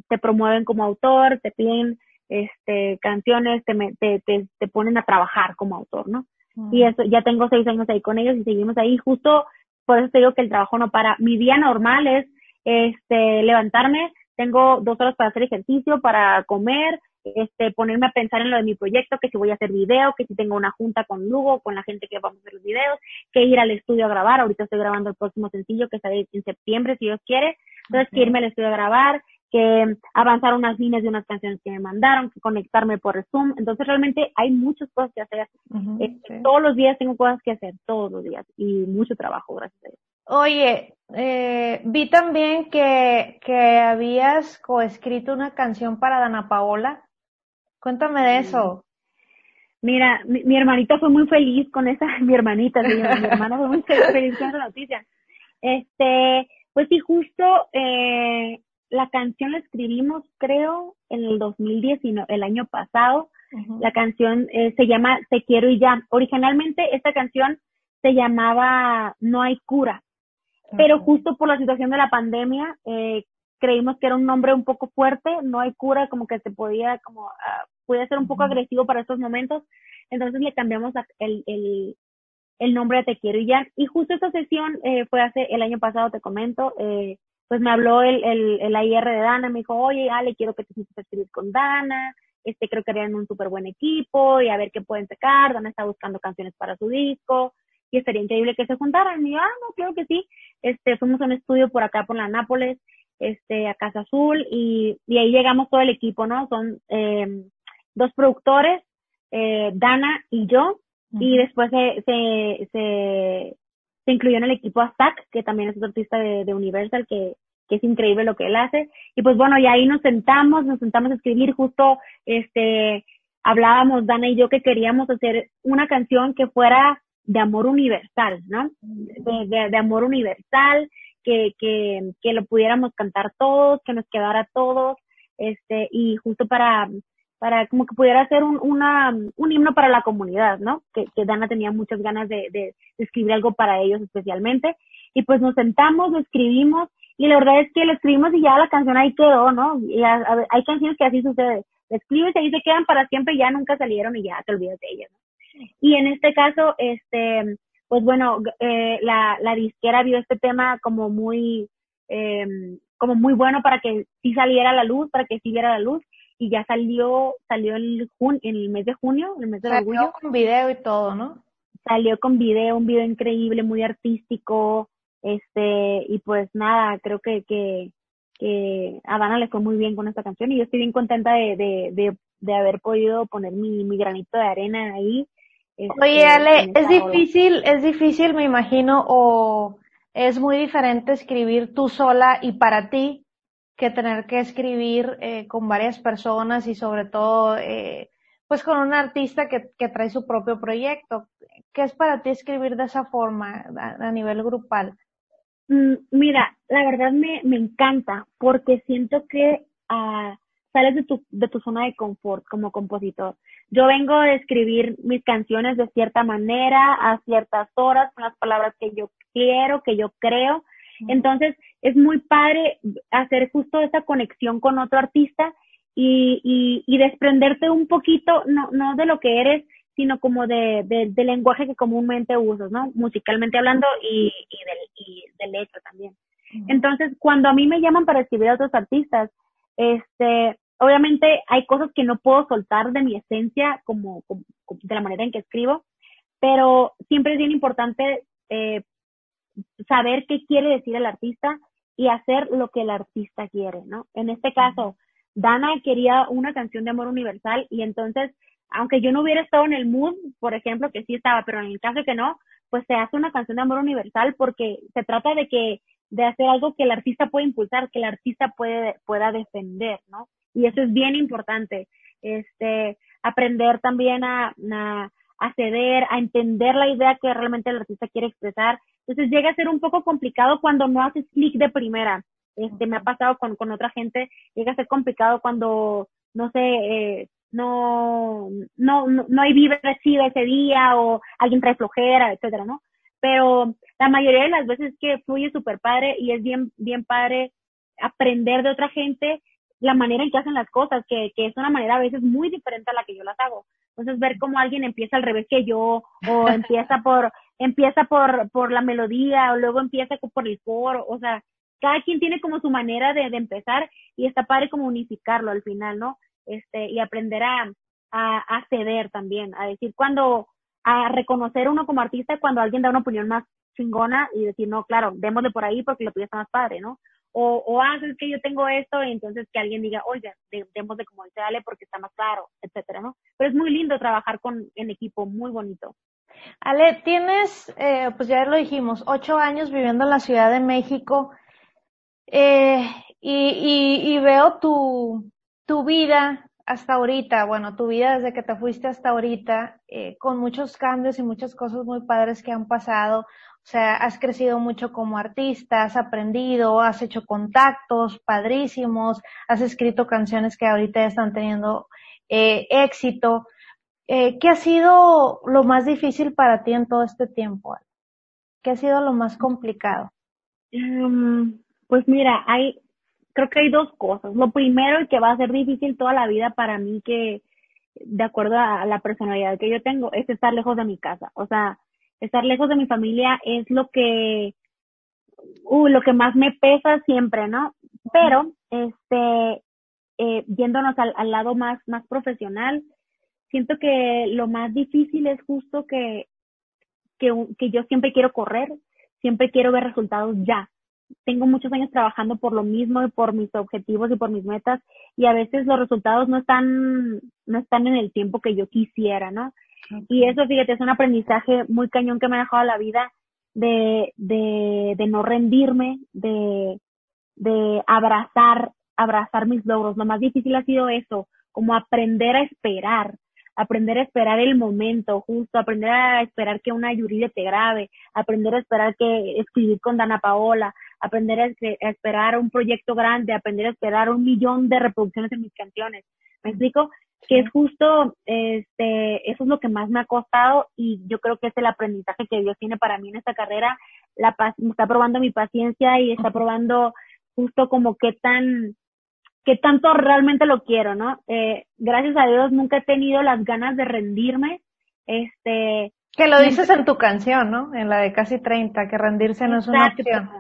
te promueven como autor, te piden este, canciones, te, te, te, te ponen a trabajar como autor, ¿no? Y eso, ya tengo seis años ahí con ellos y seguimos ahí. Justo por eso te digo que el trabajo no para. Mi día normal es, este, levantarme, tengo dos horas para hacer ejercicio, para comer, este, ponerme a pensar en lo de mi proyecto, que si voy a hacer video, que si tengo una junta con Lugo, con la gente que vamos a hacer los videos, que ir al estudio a grabar, ahorita estoy grabando el próximo sencillo que sale en septiembre, si Dios quiere, entonces que irme al estudio a grabar, que avanzar unas líneas de unas canciones que me mandaron, que conectarme por Zoom, entonces realmente hay muchas cosas que hacer, este, todos los días tengo cosas que hacer, todos los días, y mucho trabajo, gracias a Dios. Oye, eh, vi también que, que habías coescrito una canción para Dana Paola. Cuéntame de eso. Mira, mi, hermanita fue muy feliz con esa, mi hermanita, mi, hermana fue muy feliz con esa noticia. Este, pues sí, justo eh, la canción la escribimos, creo, en el 2019, el año pasado. La canción eh, se llama Te quiero y ya. Originalmente esta canción se llamaba No hay cura, pero justo por la situación de la pandemia eh, creímos que era un nombre un poco fuerte, no hay cura, como que se podía, como, uh, podía ser un poco agresivo para estos momentos, entonces le cambiamos el, el, el nombre a Te Quiero y ya. Y justo esta sesión eh, fue hace el año pasado, te comento, eh, pues me habló el, el, el AIR de Dana, me dijo, oye, Ale, quiero que te sientes a escribir con Dana, este, creo que harían un súper buen equipo y a ver qué pueden sacar, Dana está buscando canciones para su disco, y estaría increíble que se juntaran. Y yo, ah, no, creo que sí. Este, fuimos a un estudio por acá, por la Nápoles, este, a Casa Azul, y, y ahí llegamos todo el equipo, ¿no? Son eh, dos productores, eh, Dana y yo, y después se, se, se, se, incluyó en el equipo a Zach, que también es otro artista de, de Universal, que, que es increíble lo que él hace. Y pues bueno, y ahí nos sentamos, nos sentamos a escribir justo, este, hablábamos Dana y yo que queríamos hacer una canción que fuera de amor universal, ¿no? De, de, amor universal, que, que, que lo pudiéramos cantar todos, que nos quedara todos, este, y justo para, para como que pudiera ser un, una, un himno para la comunidad, ¿no? Que, que Dana tenía muchas ganas de, de, escribir algo para ellos especialmente. Y pues nos sentamos, lo escribimos, y la verdad es que lo escribimos y ya la canción ahí quedó, ¿no? Y hay canciones que así sucede. Lo escribes y ahí se quedan para siempre y ya nunca salieron y ya te olvidas de ellas, ¿no? Y en este caso, este, pues bueno, eh, la, la disquera vio este tema como muy, eh, como muy bueno para que sí saliera a la luz, para que sí viera la luz, y ya salió, salió el, jun en el mes de junio, el mes de salió con video y todo, ¿no? Salió con video, un video increíble, muy artístico, este, y pues nada, creo que, que, que a Dana le fue muy bien con esta canción y yo estoy bien contenta de, de, de, de haber podido poner mi, mi granito de arena ahí. Este, Oye, Ale, es difícil, es difícil, me imagino, o es muy diferente escribir tú sola y para ti que tener que escribir eh, con varias personas y sobre todo, eh, pues con un artista que, que trae su propio proyecto. ¿Qué es para ti escribir de esa forma a, a nivel grupal? Mm, mira, la verdad me, me encanta porque siento que uh, sales de tu, de tu zona de confort como compositor. Yo vengo de escribir mis canciones de cierta manera, a ciertas horas, con las palabras que yo quiero, que yo creo. Entonces, es muy padre hacer justo esa conexión con otro artista y, y, y desprenderte un poquito, no, no de lo que eres, sino como de, de, del lenguaje que comúnmente usas, ¿no? Musicalmente hablando y, y, del, y del letra también. Entonces, cuando a mí me llaman para escribir a otros artistas, este, obviamente hay cosas que no puedo soltar de mi esencia como, como de la manera en que escribo, pero siempre es bien importante eh, saber qué quiere decir el artista y hacer lo que el artista quiere, ¿no? En este caso, Dana quería una canción de amor universal y entonces aunque yo no hubiera estado en el mood, por ejemplo, que sí estaba, pero en el caso de que no, pues se hace una canción de amor universal porque se trata de que, de hacer algo que el artista puede impulsar, que el artista puede, pueda defender, ¿no? Y eso es bien importante. Este, aprender también a, a, a ceder, a entender la idea que realmente el artista quiere expresar. Entonces llega a ser un poco complicado cuando no haces clic de primera. Este, me ha pasado con, con otra gente, llega a ser complicado cuando, no sé, eh, no, no, no, hay vibra ese día o alguien trae flojera, etcétera, ¿no? Pero la mayoría de las veces que fluye súper padre y es bien, bien padre aprender de otra gente la manera en que hacen las cosas, que, que es una manera a veces muy diferente a la que yo las hago. Entonces ver cómo alguien empieza al revés que yo, o empieza por, empieza por, por la melodía, o luego empieza por el coro, o sea, cada quien tiene como su manera de, de empezar y está padre como unificarlo al final, ¿no? este, y aprender a, a, ceder también, a decir cuando, a reconocer uno como artista cuando alguien da una opinión más chingona y decir, no, claro, démosle por ahí porque lo tuyo está más padre, ¿no? O, o ah, es que yo tengo esto, y entonces que alguien diga, oiga, démosle como dice Ale porque está más claro, etcétera, ¿no? Pero es muy lindo trabajar con, en equipo, muy bonito. Ale, tienes, eh, pues ya lo dijimos, ocho años viviendo en la Ciudad de México, eh, y, y, y veo tu, tu vida hasta ahorita, bueno, tu vida desde que te fuiste hasta ahorita, eh, con muchos cambios y muchas cosas muy padres que han pasado. O sea, has crecido mucho como artista, has aprendido, has hecho contactos padrísimos, has escrito canciones que ahorita están teniendo eh, éxito. Eh, ¿Qué ha sido lo más difícil para ti en todo este tiempo? ¿Qué ha sido lo más complicado? Um, pues mira, hay creo que hay dos cosas. Lo primero y que va a ser difícil toda la vida para mí que, de acuerdo a la personalidad que yo tengo, es estar lejos de mi casa. O sea, estar lejos de mi familia es lo que, uh, lo que más me pesa siempre, ¿no? Pero, este, eh, yéndonos al, al lado más, más profesional, siento que lo más difícil es justo que, que, que yo siempre quiero correr, siempre quiero ver resultados ya tengo muchos años trabajando por lo mismo y por mis objetivos y por mis metas y a veces los resultados no están, no están en el tiempo que yo quisiera, ¿no? Y eso, fíjate, es un aprendizaje muy cañón que me ha dejado la vida de, de, de no rendirme, de, de abrazar, abrazar mis logros. Lo más difícil ha sido eso, como aprender a esperar, aprender a esperar el momento justo, aprender a esperar que una Yuridia te grabe, aprender a esperar que escribir con Dana Paola, aprender a, esperar un proyecto grande, aprender a esperar un millón de reproducciones en mis canciones. ¿Me explico? Que es justo, este, eso es lo que más me ha costado y yo creo que es el aprendizaje que Dios tiene para mí en esta carrera. La me está probando mi paciencia y está probando justo como qué tan, qué tanto realmente lo quiero, ¿no? Eh, gracias a Dios nunca he tenido las ganas de rendirme Este. Que lo dices en tu canción, ¿no? En la de casi 30, que rendirse no es una opción.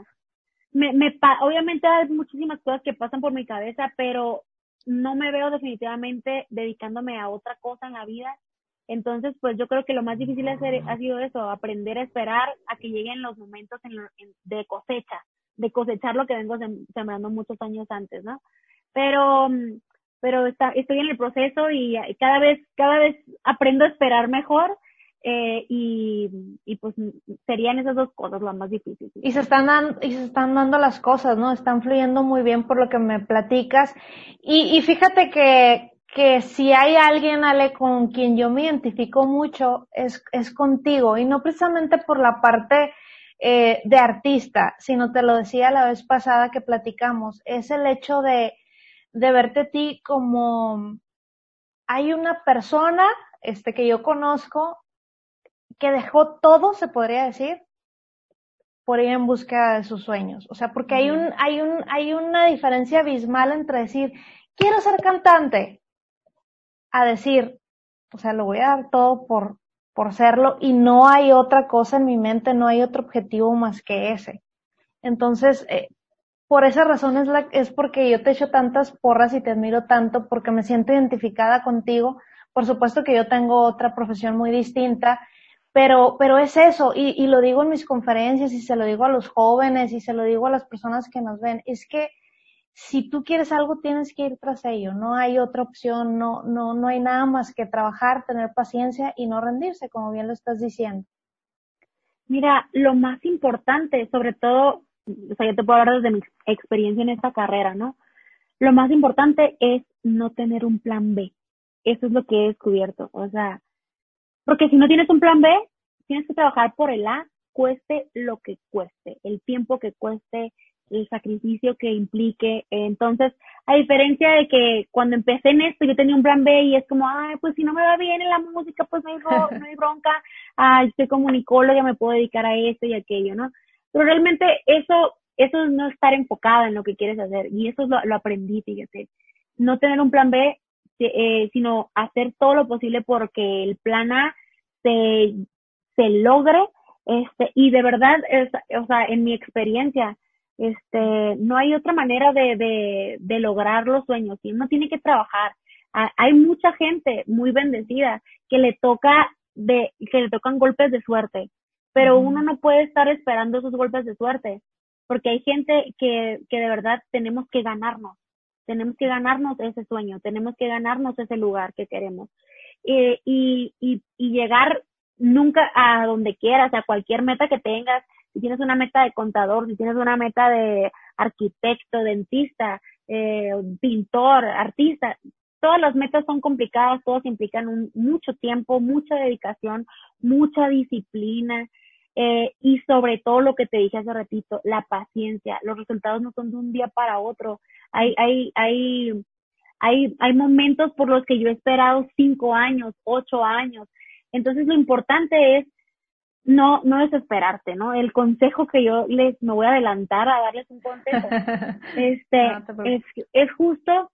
Me, me, obviamente hay muchísimas cosas que pasan por mi cabeza, pero no me veo definitivamente dedicándome a otra cosa en la vida. Entonces, pues yo creo que lo más difícil hacer, ha sido eso, aprender a esperar a que lleguen los momentos de cosecha, de cosechar lo que vengo sembrando muchos años antes, ¿no? Pero, pero está, estoy en el proceso y, cada vez, cada vez aprendo a esperar mejor. Eh, y, y pues serían esas dos cosas las más difíciles. Y se están dando, y se están dando las cosas, ¿no? Están fluyendo muy bien por lo que me platicas. Y, y fíjate que, que si hay alguien, Ale, con quien yo me identifico mucho, es, es contigo. Y no precisamente por la parte eh, de artista, sino te lo decía la vez pasada que platicamos, es el hecho de, de verte a ti como hay una persona este que yo conozco que dejó todo, se podría decir, por ir en busca de sus sueños. O sea, porque hay un, hay un, hay una diferencia abismal entre decir, quiero ser cantante, a decir, o sea, lo voy a dar todo por, por serlo y no hay otra cosa en mi mente, no hay otro objetivo más que ese. Entonces, eh, por esa razón es, la, es porque yo te echo tantas porras y te admiro tanto, porque me siento identificada contigo. Por supuesto que yo tengo otra profesión muy distinta, pero, pero es eso, y, y lo digo en mis conferencias y se lo digo a los jóvenes y se lo digo a las personas que nos ven, es que si tú quieres algo tienes que ir tras ello, no hay otra opción, no, no, no hay nada más que trabajar, tener paciencia y no rendirse, como bien lo estás diciendo. Mira, lo más importante, sobre todo o sea, yo te puedo hablar desde mi experiencia en esta carrera, ¿no? Lo más importante es no tener un plan B. Eso es lo que he descubierto. O sea, porque si no tienes un plan B, tienes que trabajar por el A, cueste lo que cueste, el tiempo que cueste, el sacrificio que implique. Entonces, a diferencia de que cuando empecé en esto yo tenía un plan B y es como, ay, pues si no me va bien en la música, pues no hay, no hay bronca, ay, soy comunicóloga, me puedo dedicar a esto y aquello, ¿no? Pero realmente eso, eso es no estar enfocada en lo que quieres hacer. Y eso lo, lo aprendí, fíjate. No tener un plan B, eh, sino hacer todo lo posible porque el plan A se, se logre. Este, y de verdad, es, o sea, en mi experiencia, este, no hay otra manera de, de, lograr los sueños. Y uno tiene que trabajar. Hay mucha gente muy bendecida que le toca de, que le tocan golpes de suerte pero uno no puede estar esperando esos golpes de suerte, porque hay gente que, que de verdad tenemos que ganarnos, tenemos que ganarnos ese sueño, tenemos que ganarnos ese lugar que queremos. y, y, y llegar nunca a donde quieras, a cualquier meta que tengas, si tienes una meta de contador, si tienes una meta de arquitecto, dentista, eh, pintor, artista, todas las metas son complicadas, todas implican un, mucho tiempo, mucha dedicación, mucha disciplina eh, y sobre todo lo que te dije hace ratito, la paciencia. Los resultados no son de un día para otro. Hay, hay, hay, hay, hay momentos por los que yo he esperado cinco años, ocho años. Entonces lo importante es no, no desesperarte, ¿no? El consejo que yo les, me voy a adelantar a darles un consejo, este, es, es justo,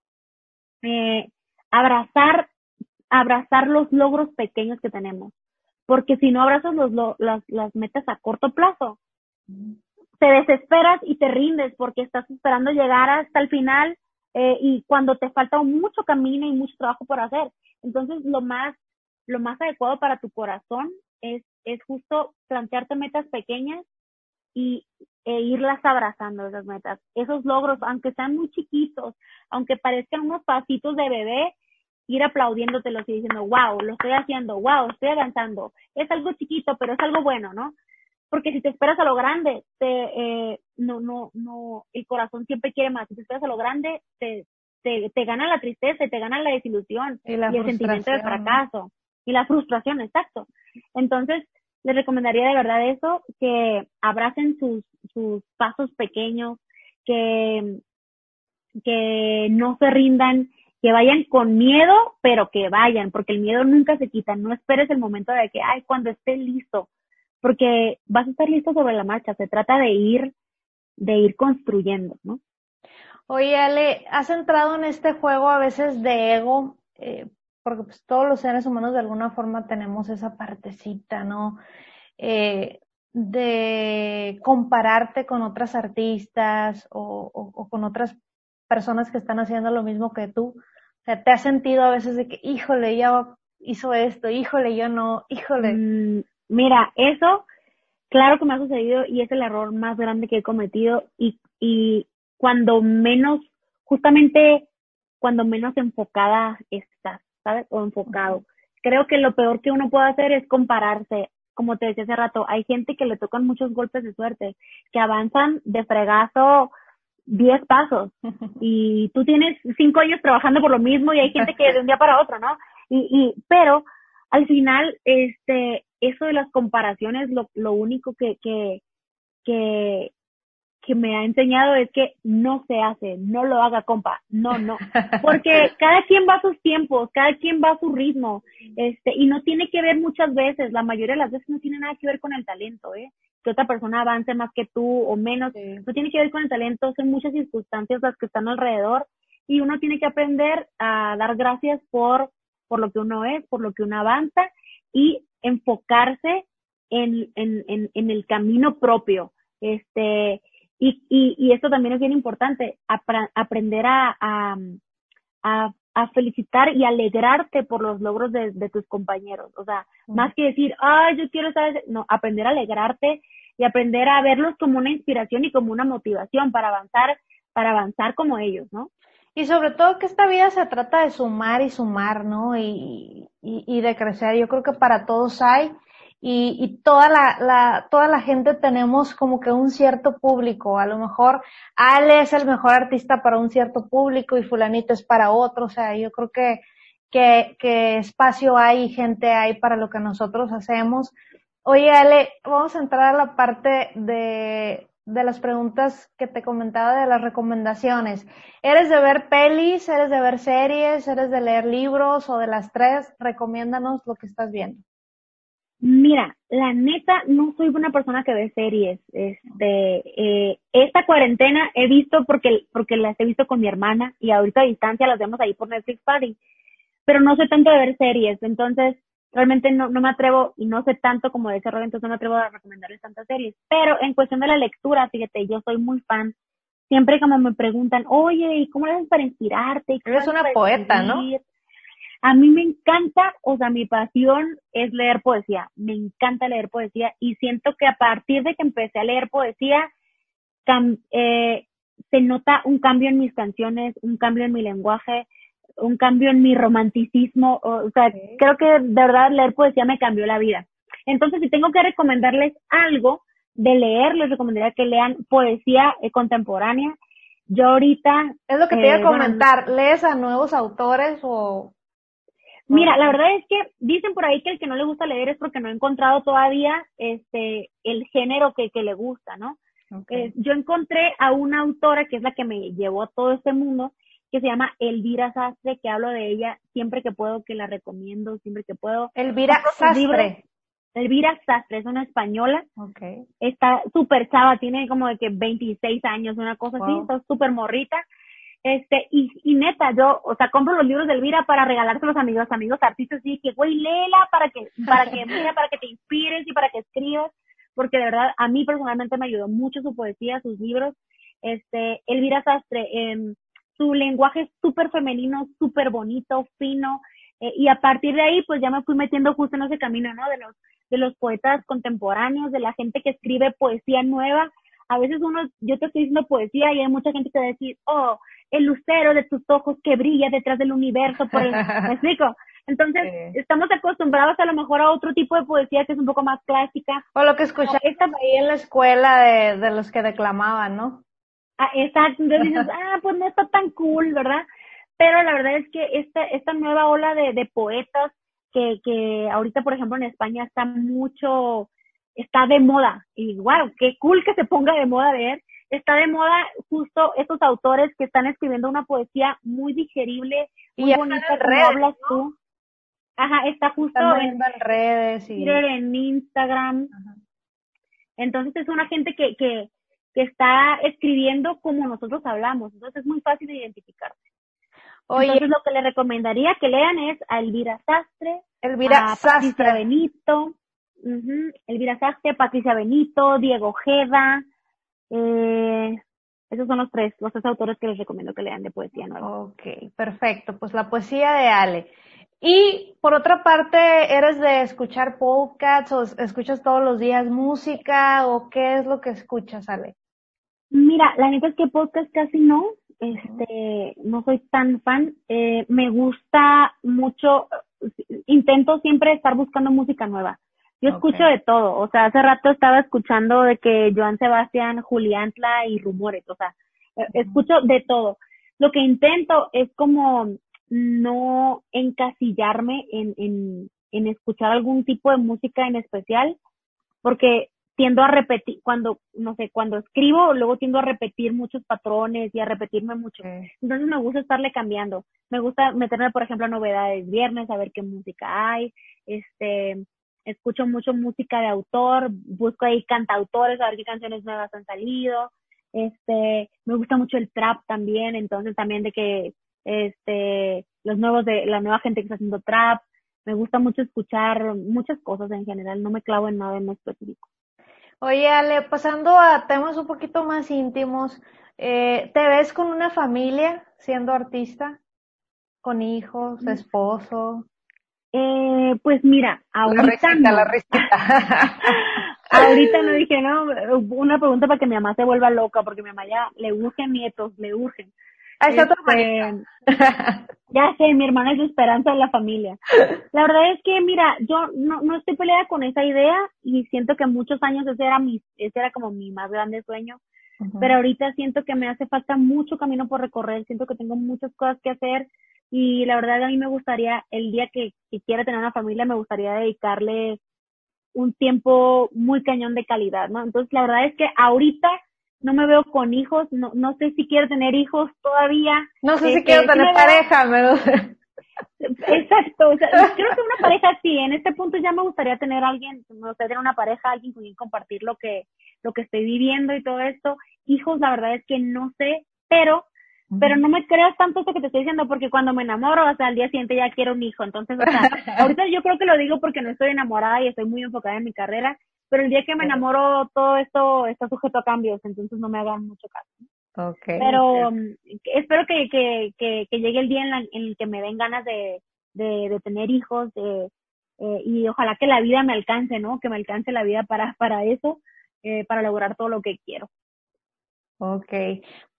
eh, abrazar, abrazar los logros pequeños que tenemos. Porque si no abrazas los, las, las metas a corto plazo, te desesperas y te rindes porque estás esperando llegar hasta el final eh, y cuando te falta mucho camino y mucho trabajo por hacer. Entonces, lo más, lo más adecuado para tu corazón es, es justo plantearte metas pequeñas y e irlas abrazando esas metas. Esos logros, aunque sean muy chiquitos, aunque parezcan unos pasitos de bebé, ir aplaudiéndotelos y diciendo, wow, lo estoy haciendo, wow, estoy avanzando. Es algo chiquito, pero es algo bueno, ¿no? Porque si te esperas a lo grande, te, eh, no, no, no, el corazón siempre quiere más. Si te esperas a lo grande, te, te, te gana la tristeza y te gana la desilusión y, el sentimiento de fracaso y la frustración, exacto. Entonces, les recomendaría de verdad eso, que abracen sus, sus pasos pequeños, que, que no se rindan, que vayan con miedo, pero que vayan, porque el miedo nunca se quita. No esperes el momento de que, ay, cuando esté listo, porque vas a estar listo sobre la marcha. Se trata de ir, de ir construyendo, ¿no? Oye, Ale, has entrado en este juego a veces de ego, eh, porque pues todos los seres humanos de alguna forma tenemos esa partecita, ¿no? Eh, de compararte con otras artistas o, o, con otras personas que están haciendo lo mismo que tú. O sea, te has sentido a veces de que, híjole, ella hizo esto, híjole, yo no, híjole. Mm, mira, eso, claro que me ha sucedido y es el error más grande que he cometido y, y cuando menos, justamente cuando menos enfocada estás, ¿sabes? O enfocado. Creo que lo peor que uno puede hacer es compararse. Como te decía hace rato, hay gente que le tocan muchos golpes de suerte, que avanzan de fregazo 10 pasos y tú tienes cinco años trabajando por lo mismo y hay gente que de un día para otro, ¿no? Y, y, pero al final, este, eso de las comparaciones, lo, lo único que, que, que, que me ha enseñado es que no se hace, no lo haga, compa, no, no, porque cada quien va a sus tiempos, cada quien va a su ritmo, este, y no tiene que ver muchas veces, la mayoría de las veces no tiene nada que ver con el talento, ¿eh? Que otra persona avance más que tú o menos, no tiene que ver con el talento, son muchas circunstancias las que están alrededor y uno tiene que aprender a dar gracias por, por lo que uno es, por lo que uno avanza y enfocarse en, en, en, en el camino propio, este, y, y, y esto también es bien importante, aprender a, a, a, a, felicitar y alegrarte por los logros de, de tus compañeros. O sea, más que decir, ay, yo quiero estar, no, aprender a alegrarte y aprender a verlos como una inspiración y como una motivación para avanzar, para avanzar como ellos, ¿no? Y sobre todo que esta vida se trata de sumar y sumar, ¿no? Y, y, y de crecer. Yo creo que para todos hay y, y toda la, la, toda la gente tenemos como que un cierto público. A lo mejor Ale es el mejor artista para un cierto público y fulanito es para otro. O sea, yo creo que, que, que espacio hay y gente hay para lo que nosotros hacemos. Oye, Ale, vamos a entrar a la parte de, de las preguntas que te comentaba de las recomendaciones. ¿Eres de ver pelis? ¿Eres de ver series? ¿Eres de leer libros? ¿O de las tres? Recomiéndanos lo que estás viendo. Mira, la neta, no soy una persona que ve series. Este, eh, esta cuarentena he visto porque, porque las he visto con mi hermana y ahorita a distancia las vemos ahí por Netflix Party. Pero no sé tanto de ver series, entonces realmente no, no me atrevo y no sé tanto como de ese rol, entonces no me atrevo a recomendarles tantas series. Pero en cuestión de la lectura, fíjate, yo soy muy fan. Siempre como me preguntan, oye, ¿y cómo haces para inspirarte? Eres una poeta, ¿no? A mí me encanta, o sea, mi pasión es leer poesía, me encanta leer poesía y siento que a partir de que empecé a leer poesía, eh, se nota un cambio en mis canciones, un cambio en mi lenguaje, un cambio en mi romanticismo, o, sea, creo que de verdad leer poesía me cambió la vida. Entonces, si tengo que recomendarles algo de leer, les recomendaría que lean poesía eh, contemporánea. Yo ahorita... Es lo que te iba a eh, comentar, ¿lees a nuevos autores o Mira, la verdad es que dicen por ahí que el que no le gusta leer es porque no ha encontrado todavía este el género que, que le gusta, ¿no? Eh, yo encontré a una autora que es la que me llevó a todo este mundo, que se llama Elvira Sastre, que hablo de ella siempre que puedo, que la recomiendo siempre que puedo. Elvira Sastre. Elvira Sastre es una española. Okay. Está súper chava, tiene como de que 26 años, una cosa así, está súper morrita. Este, y, y neta, yo, o sea, compro los libros de Elvira para regalárselos a amigos, amigos artistas, y que, güey, léela para que, para que, mira, para que te inspires y para que escribas, porque de verdad, a mí personalmente me ayudó mucho su poesía, sus libros. Este, Elvira Sastre, eh, su lenguaje es súper femenino, súper bonito, fino, eh, y a partir de ahí, pues ya me fui metiendo justo en ese camino, ¿no? De los, de los poetas contemporáneos, de la gente que escribe poesía nueva. A veces uno, yo te estoy diciendo poesía y hay mucha gente que va a decir, oh, el lucero de tus ojos que brilla detrás del universo, por el, ¿me explico? Entonces, estamos acostumbrados a lo mejor a otro tipo de poesía que es un poco más clásica. O lo que escuchaba ahí en la escuela de, de los que declamaban, ¿no? Ah, exacto, entonces dices, ah, pues no está tan cool, ¿verdad? Pero la verdad es que esta, esta nueva ola de, de poetas que, que ahorita, por ejemplo, en España está mucho, está de moda. Y wow, qué cool que se ponga de moda ver está de moda justo estos autores que están escribiendo una poesía muy digerible, muy bonita, como hablas tú. Ajá, está justo en, redes y... en Instagram. Entonces es una gente que, que, que está escribiendo como nosotros hablamos, entonces es muy fácil de identificarse. Oye. Entonces lo que le recomendaría que lean es a Elvira Sastre, Elvira a Patricia Benito, Elvira Sastre, Patricia Benito, Diego Jeda, eh, esos son los tres, los tres autores que les recomiendo que lean de poesía nueva. Ok, perfecto. Pues la poesía de Ale. Y por otra parte, ¿eres de escuchar podcasts o escuchas todos los días música o qué es lo que escuchas, Ale? Mira, la neta es que podcast casi no, este, no soy tan fan. Eh, me gusta mucho, intento siempre estar buscando música nueva. Yo escucho de todo, o sea, hace rato estaba escuchando de que Joan Sebastián, Juliantla y rumores, o sea, eh, escucho de todo. Lo que intento es como no encasillarme en, en, en escuchar algún tipo de música en especial, porque tiendo a repetir, cuando, no sé, cuando escribo, luego tiendo a repetir muchos patrones y a repetirme mucho. Entonces me gusta estarle cambiando. Me gusta meterme, por ejemplo, a novedades viernes, a ver qué música hay. Este, escucho mucho música de autor, busco ahí cantautores, a ver qué canciones nuevas han salido. Este, me gusta mucho el trap también, entonces también de que, este, los nuevos de, la nueva gente que está haciendo trap. Me gusta mucho escuchar muchas cosas en general, no me clavo en nada en específico. Oye, Ale, pasando a temas un poquito más íntimos, eh, ¿te ves con una familia siendo artista? ¿Con hijos, mm. esposo? Eh, pues mira, ahorita no. La ahorita no dije, no, una pregunta para que mi mamá se vuelva loca, porque mi mamá ya le urgen nietos, le urgen. Ah, este, ya sé, mi hermana es la esperanza de la familia. La verdad es que, mira, yo no, no estoy peleada con esa idea y siento que muchos años ese era mi, ese era como mi más grande sueño. Pero ahorita siento que me hace falta mucho camino por recorrer, siento que tengo muchas cosas que hacer y la verdad a mí me gustaría, el día que, que quiera tener una familia, me gustaría dedicarle un tiempo muy cañón de calidad, ¿no? Entonces la verdad es que ahorita no me veo con hijos, no, no sé si quiero tener hijos todavía. No sé si quiero este, tener pareja, me... Exacto, o sea, creo que una pareja sí, en este punto ya me gustaría tener alguien, me gustaría tener una pareja, alguien con quien compartir lo que, lo que estoy viviendo y todo esto. Hijos, la verdad es que no sé, pero, pero no me creas tanto esto que te estoy diciendo, porque cuando me enamoro, o sea, al día siguiente ya quiero un hijo. Entonces, o sea, ahorita yo creo que lo digo porque no estoy enamorada y estoy muy enfocada en mi carrera, pero el día que me enamoro todo esto está sujeto a cambios, entonces no me hagan mucho caso. Okay, pero um, espero que, que, que, que, llegue el día en, el que me den ganas de, de, de tener hijos de, eh, y ojalá que la vida me alcance, ¿no? Que me alcance la vida para, para eso, eh, para lograr todo lo que quiero. Ok.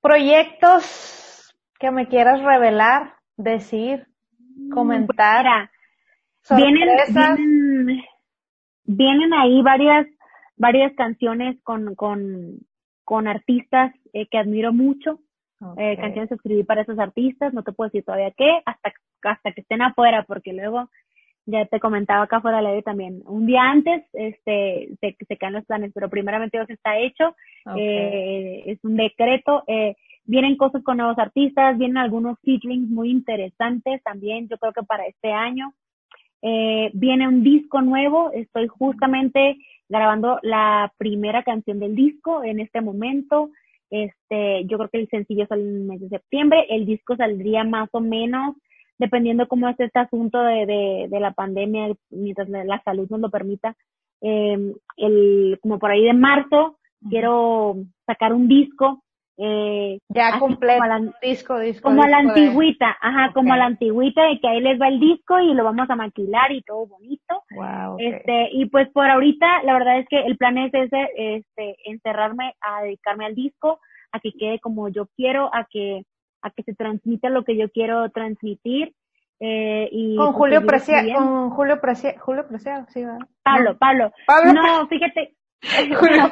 ¿Proyectos que me quieras revelar, decir, mm, comentar? vienen, vienen, vienen ahí varias, varias canciones con, con, con artistas eh, que admiro mucho. Eh, canciones que escribí para esos artistas, no te puedo decir todavía qué, hasta, hasta que estén afuera, porque luego ya te comentaba acá afuera la ley también. Un día antes, este, se, se caen los planes, pero primeramente Dios está hecho, eh, es un decreto, eh, vienen cosas con nuevos artistas, vienen algunos featurings muy interesantes también, yo creo que para este año. Eh, viene un disco nuevo, estoy justamente grabando la primera canción del disco en este momento. Este, yo creo que el sencillo sale en el mes de septiembre, el disco saldría más o menos, dependiendo cómo es este asunto de, de, de la pandemia, mientras la, salud nos lo permita, eh, el, como por ahí de marzo, quiero sacar un disco eh, ya completo, disco, disco. Como a la antigüita, ajá, como a la antigüita de que ahí les va el disco y lo vamos a maquilar y todo bonito. Wow, Este, y pues por ahorita, la verdad es que el plan es ese, este, encerrarme a dedicarme al disco, a que quede como yo quiero, a que, a que se transmita lo que yo quiero transmitir. Eh, y con pues, Julio Preciado, con Julio Preciado, Julio Preciado, sí, ¿verdad? Pablo, Pablo. Pablo. No, fíjate, Julio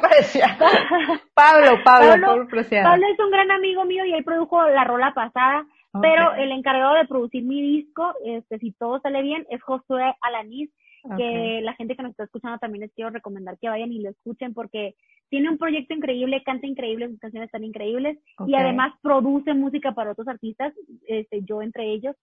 Pablo, Pablo, Pablo, Pablo es un gran amigo mío y él produjo la rola pasada, pero el encargado de producir mi disco, este, si todo sale bien, es Josué Alaniz, que la gente que nos está escuchando también les quiero recomendar que vayan y lo escuchen porque tiene un proyecto increíble, canta increíble, sus canciones están increíbles y además produce música para otros artistas, este, yo entre ellos.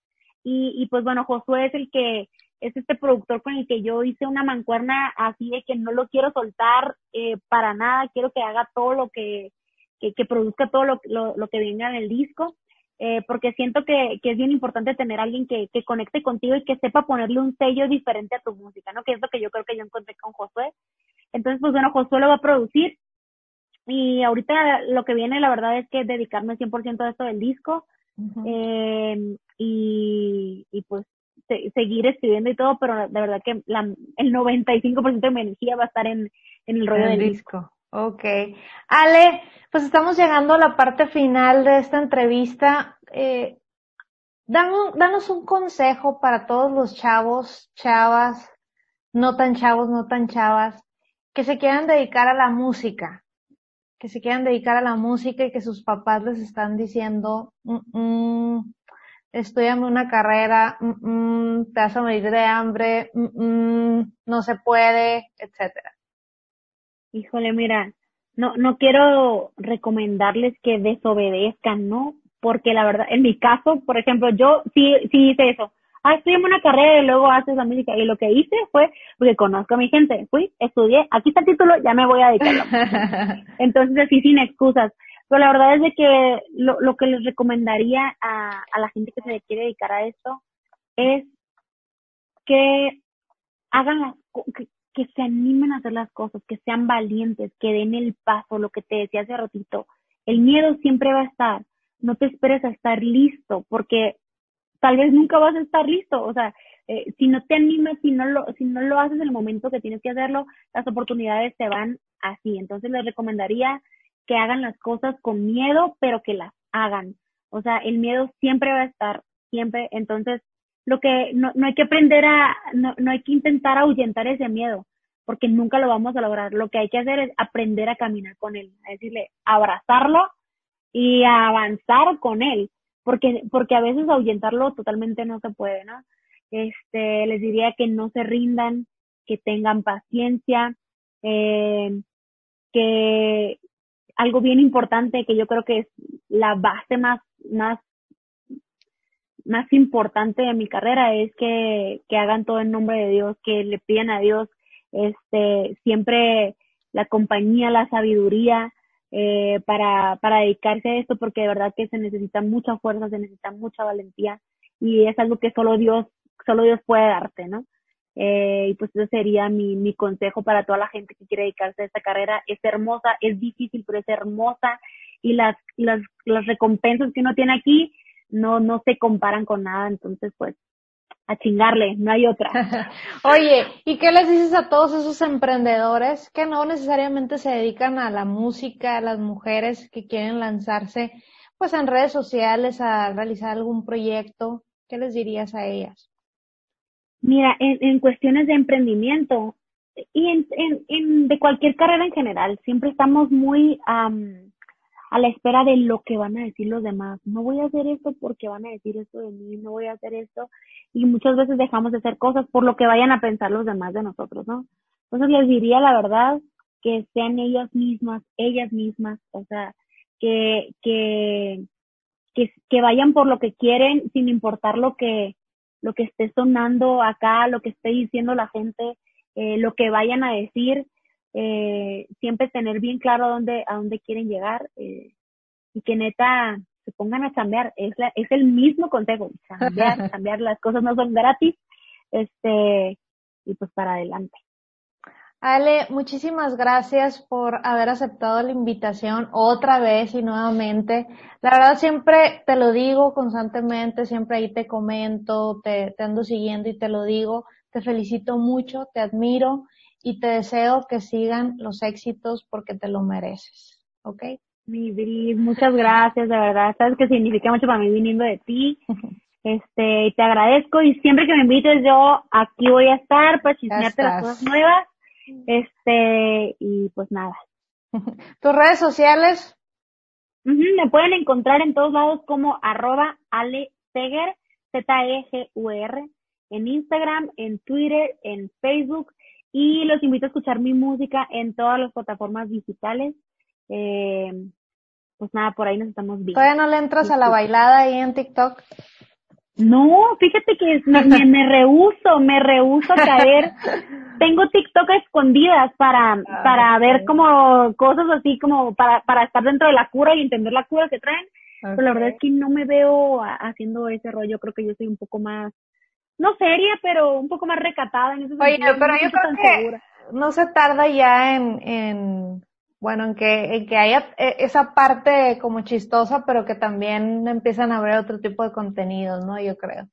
Y, y pues bueno, Josué es el que es este productor con el que yo hice una mancuerna así de que no lo quiero soltar eh, para nada, quiero que haga todo lo que, que, que produzca todo lo, lo, lo, que venga en el disco. Eh, porque siento que, que es bien importante tener alguien que, que conecte contigo y que sepa ponerle un sello diferente a tu música, ¿no? Que es lo que yo creo que yo encontré con Josué. Entonces, pues bueno, Josué lo va a producir y ahorita lo que viene, la verdad es que dedicarme 100% a esto del disco eh, y, y pues seguir escribiendo y todo, pero de verdad que la, el 95% de mi energía va a estar en, en el rollo del disco. Ok. Ale, pues estamos llegando a la parte final de esta entrevista. Eh, danos, un consejo para todos los chavos, chavas, no tan chavos, no tan chavas, que se quieran dedicar a la música, que se quieran dedicar a la música y que sus papás les están diciendo, mm, mm estudiame una carrera, mm, mm, te vas a morir de hambre, mm, no se puede, etcétera. Híjole, mira, no, no quiero recomendarles que desobedezcan, ¿no? Porque la verdad, en mi caso, por ejemplo, yo sí, sí hice eso. Ah, estudié una carrera y luego haces la música. Y lo que hice fue, porque conozco a mi gente, fui, estudié, aquí está el título, ya me voy a dedicar. Entonces, así sin excusas. Pero la verdad es de que lo, lo que les recomendaría a, a la gente que se quiere dedicar a esto es que hagan las, que, que se animen a hacer las cosas, que sean valientes, que den el paso, lo que te decía hace ratito. El miedo siempre va a estar. No te esperes a estar listo, porque tal vez nunca vas a estar listo. O sea, eh, si no te animas, si no lo, si no lo haces en el momento que tienes que hacerlo, las oportunidades se van así. Entonces les recomendaría que hagan las cosas con miedo, pero que las hagan. O sea, el miedo siempre va a estar, siempre. Entonces, lo que no, no hay que aprender a, no, no hay que intentar ahuyentar ese miedo, porque nunca lo vamos a lograr. Lo que hay que hacer es aprender a caminar con él, a decirle, abrazarlo y a avanzar con él, porque, porque a veces ahuyentarlo totalmente no se puede, ¿no? Este, les diría que no se rindan, que tengan paciencia, eh, que algo bien importante que yo creo que es la base más, más más importante de mi carrera es que, que hagan todo en nombre de Dios, que le pidan a Dios este siempre la compañía, la sabiduría eh, para, para dedicarse a esto, porque de verdad que se necesita mucha fuerza, se necesita mucha valentía y es algo que solo Dios, solo Dios puede darte, ¿no? Eh, y pues ese sería mi, mi consejo para toda la gente que quiere dedicarse a esta carrera. Es hermosa, es difícil, pero es hermosa y las, las, las recompensas que uno tiene aquí no, no se comparan con nada, entonces pues a chingarle, no hay otra. Oye, ¿y qué les dices a todos esos emprendedores que no necesariamente se dedican a la música, a las mujeres que quieren lanzarse pues en redes sociales a realizar algún proyecto? ¿Qué les dirías a ellas? Mira, en, en cuestiones de emprendimiento y en, en, en, de cualquier carrera en general, siempre estamos muy a la espera de lo que van a decir los demás. No voy a hacer esto porque van a decir esto de mí, no voy a hacer esto. Y muchas veces dejamos de hacer cosas por lo que vayan a pensar los demás de nosotros, ¿no? Entonces les diría la verdad que sean ellas mismas, ellas mismas, o sea, que, que, que, que vayan por lo que quieren sin importar lo que, lo que esté sonando acá, lo que esté diciendo la gente, eh, lo que vayan a decir, eh, siempre tener bien claro a dónde, a dónde quieren llegar eh, y que neta se pongan a cambiar. Es, la, es el mismo consejo, cambiar, cambiar, las cosas no son gratis, este, y pues para adelante. Ale, muchísimas gracias por haber aceptado la invitación otra vez y nuevamente. La verdad siempre te lo digo constantemente, siempre ahí te comento, te, te ando siguiendo y te lo digo. Te felicito mucho, te admiro y te deseo que sigan los éxitos porque te lo mereces, ¿ok? Mi Bris, muchas gracias, de verdad, sabes que significa mucho para mí viniendo de ti. Este, te agradezco y siempre que me invites yo aquí voy a estar para chismearte las cosas nuevas. Este, y pues nada. ¿Tus redes sociales? me pueden encontrar en todos lados como arroba Ale Z-E-G-U-R, en Instagram, en Twitter, en Facebook, y los invito a escuchar mi música en todas las plataformas digitales. Eh, pues nada, por ahí nos estamos viendo. ¿Todavía no le entras a la bailada ahí en TikTok? No, fíjate que me, me, me rehuso, me rehuso a caer. Tengo TikTok escondidas para, ah, para ver como cosas así como para, para estar dentro de la cura y entender la cura que traen. Pero la verdad es que no me veo haciendo ese rollo, creo que yo soy un poco más, no seria, pero un poco más recatada en ese Oye, pero yo creo que no se tarda ya en, en bueno, en que, en que haya eh, esa parte como chistosa, pero que también empiezan a ver otro tipo de contenidos, ¿no? Yo creo.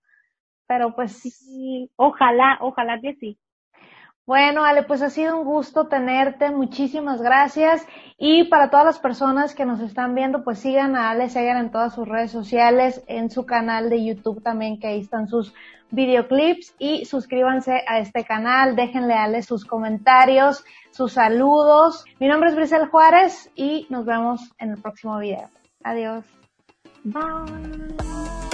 Pero pues sí, ojalá, ojalá que sí. Bueno, Ale, pues ha sido un gusto tenerte, muchísimas gracias. Y para todas las personas que nos están viendo, pues sigan a Ale Segar en todas sus redes sociales, en su canal de YouTube también, que ahí están sus videoclips y suscríbanse a este canal, déjenle a Ale sus comentarios, sus saludos. Mi nombre es Brisel Juárez y nos vemos en el próximo video. Adiós. Bye.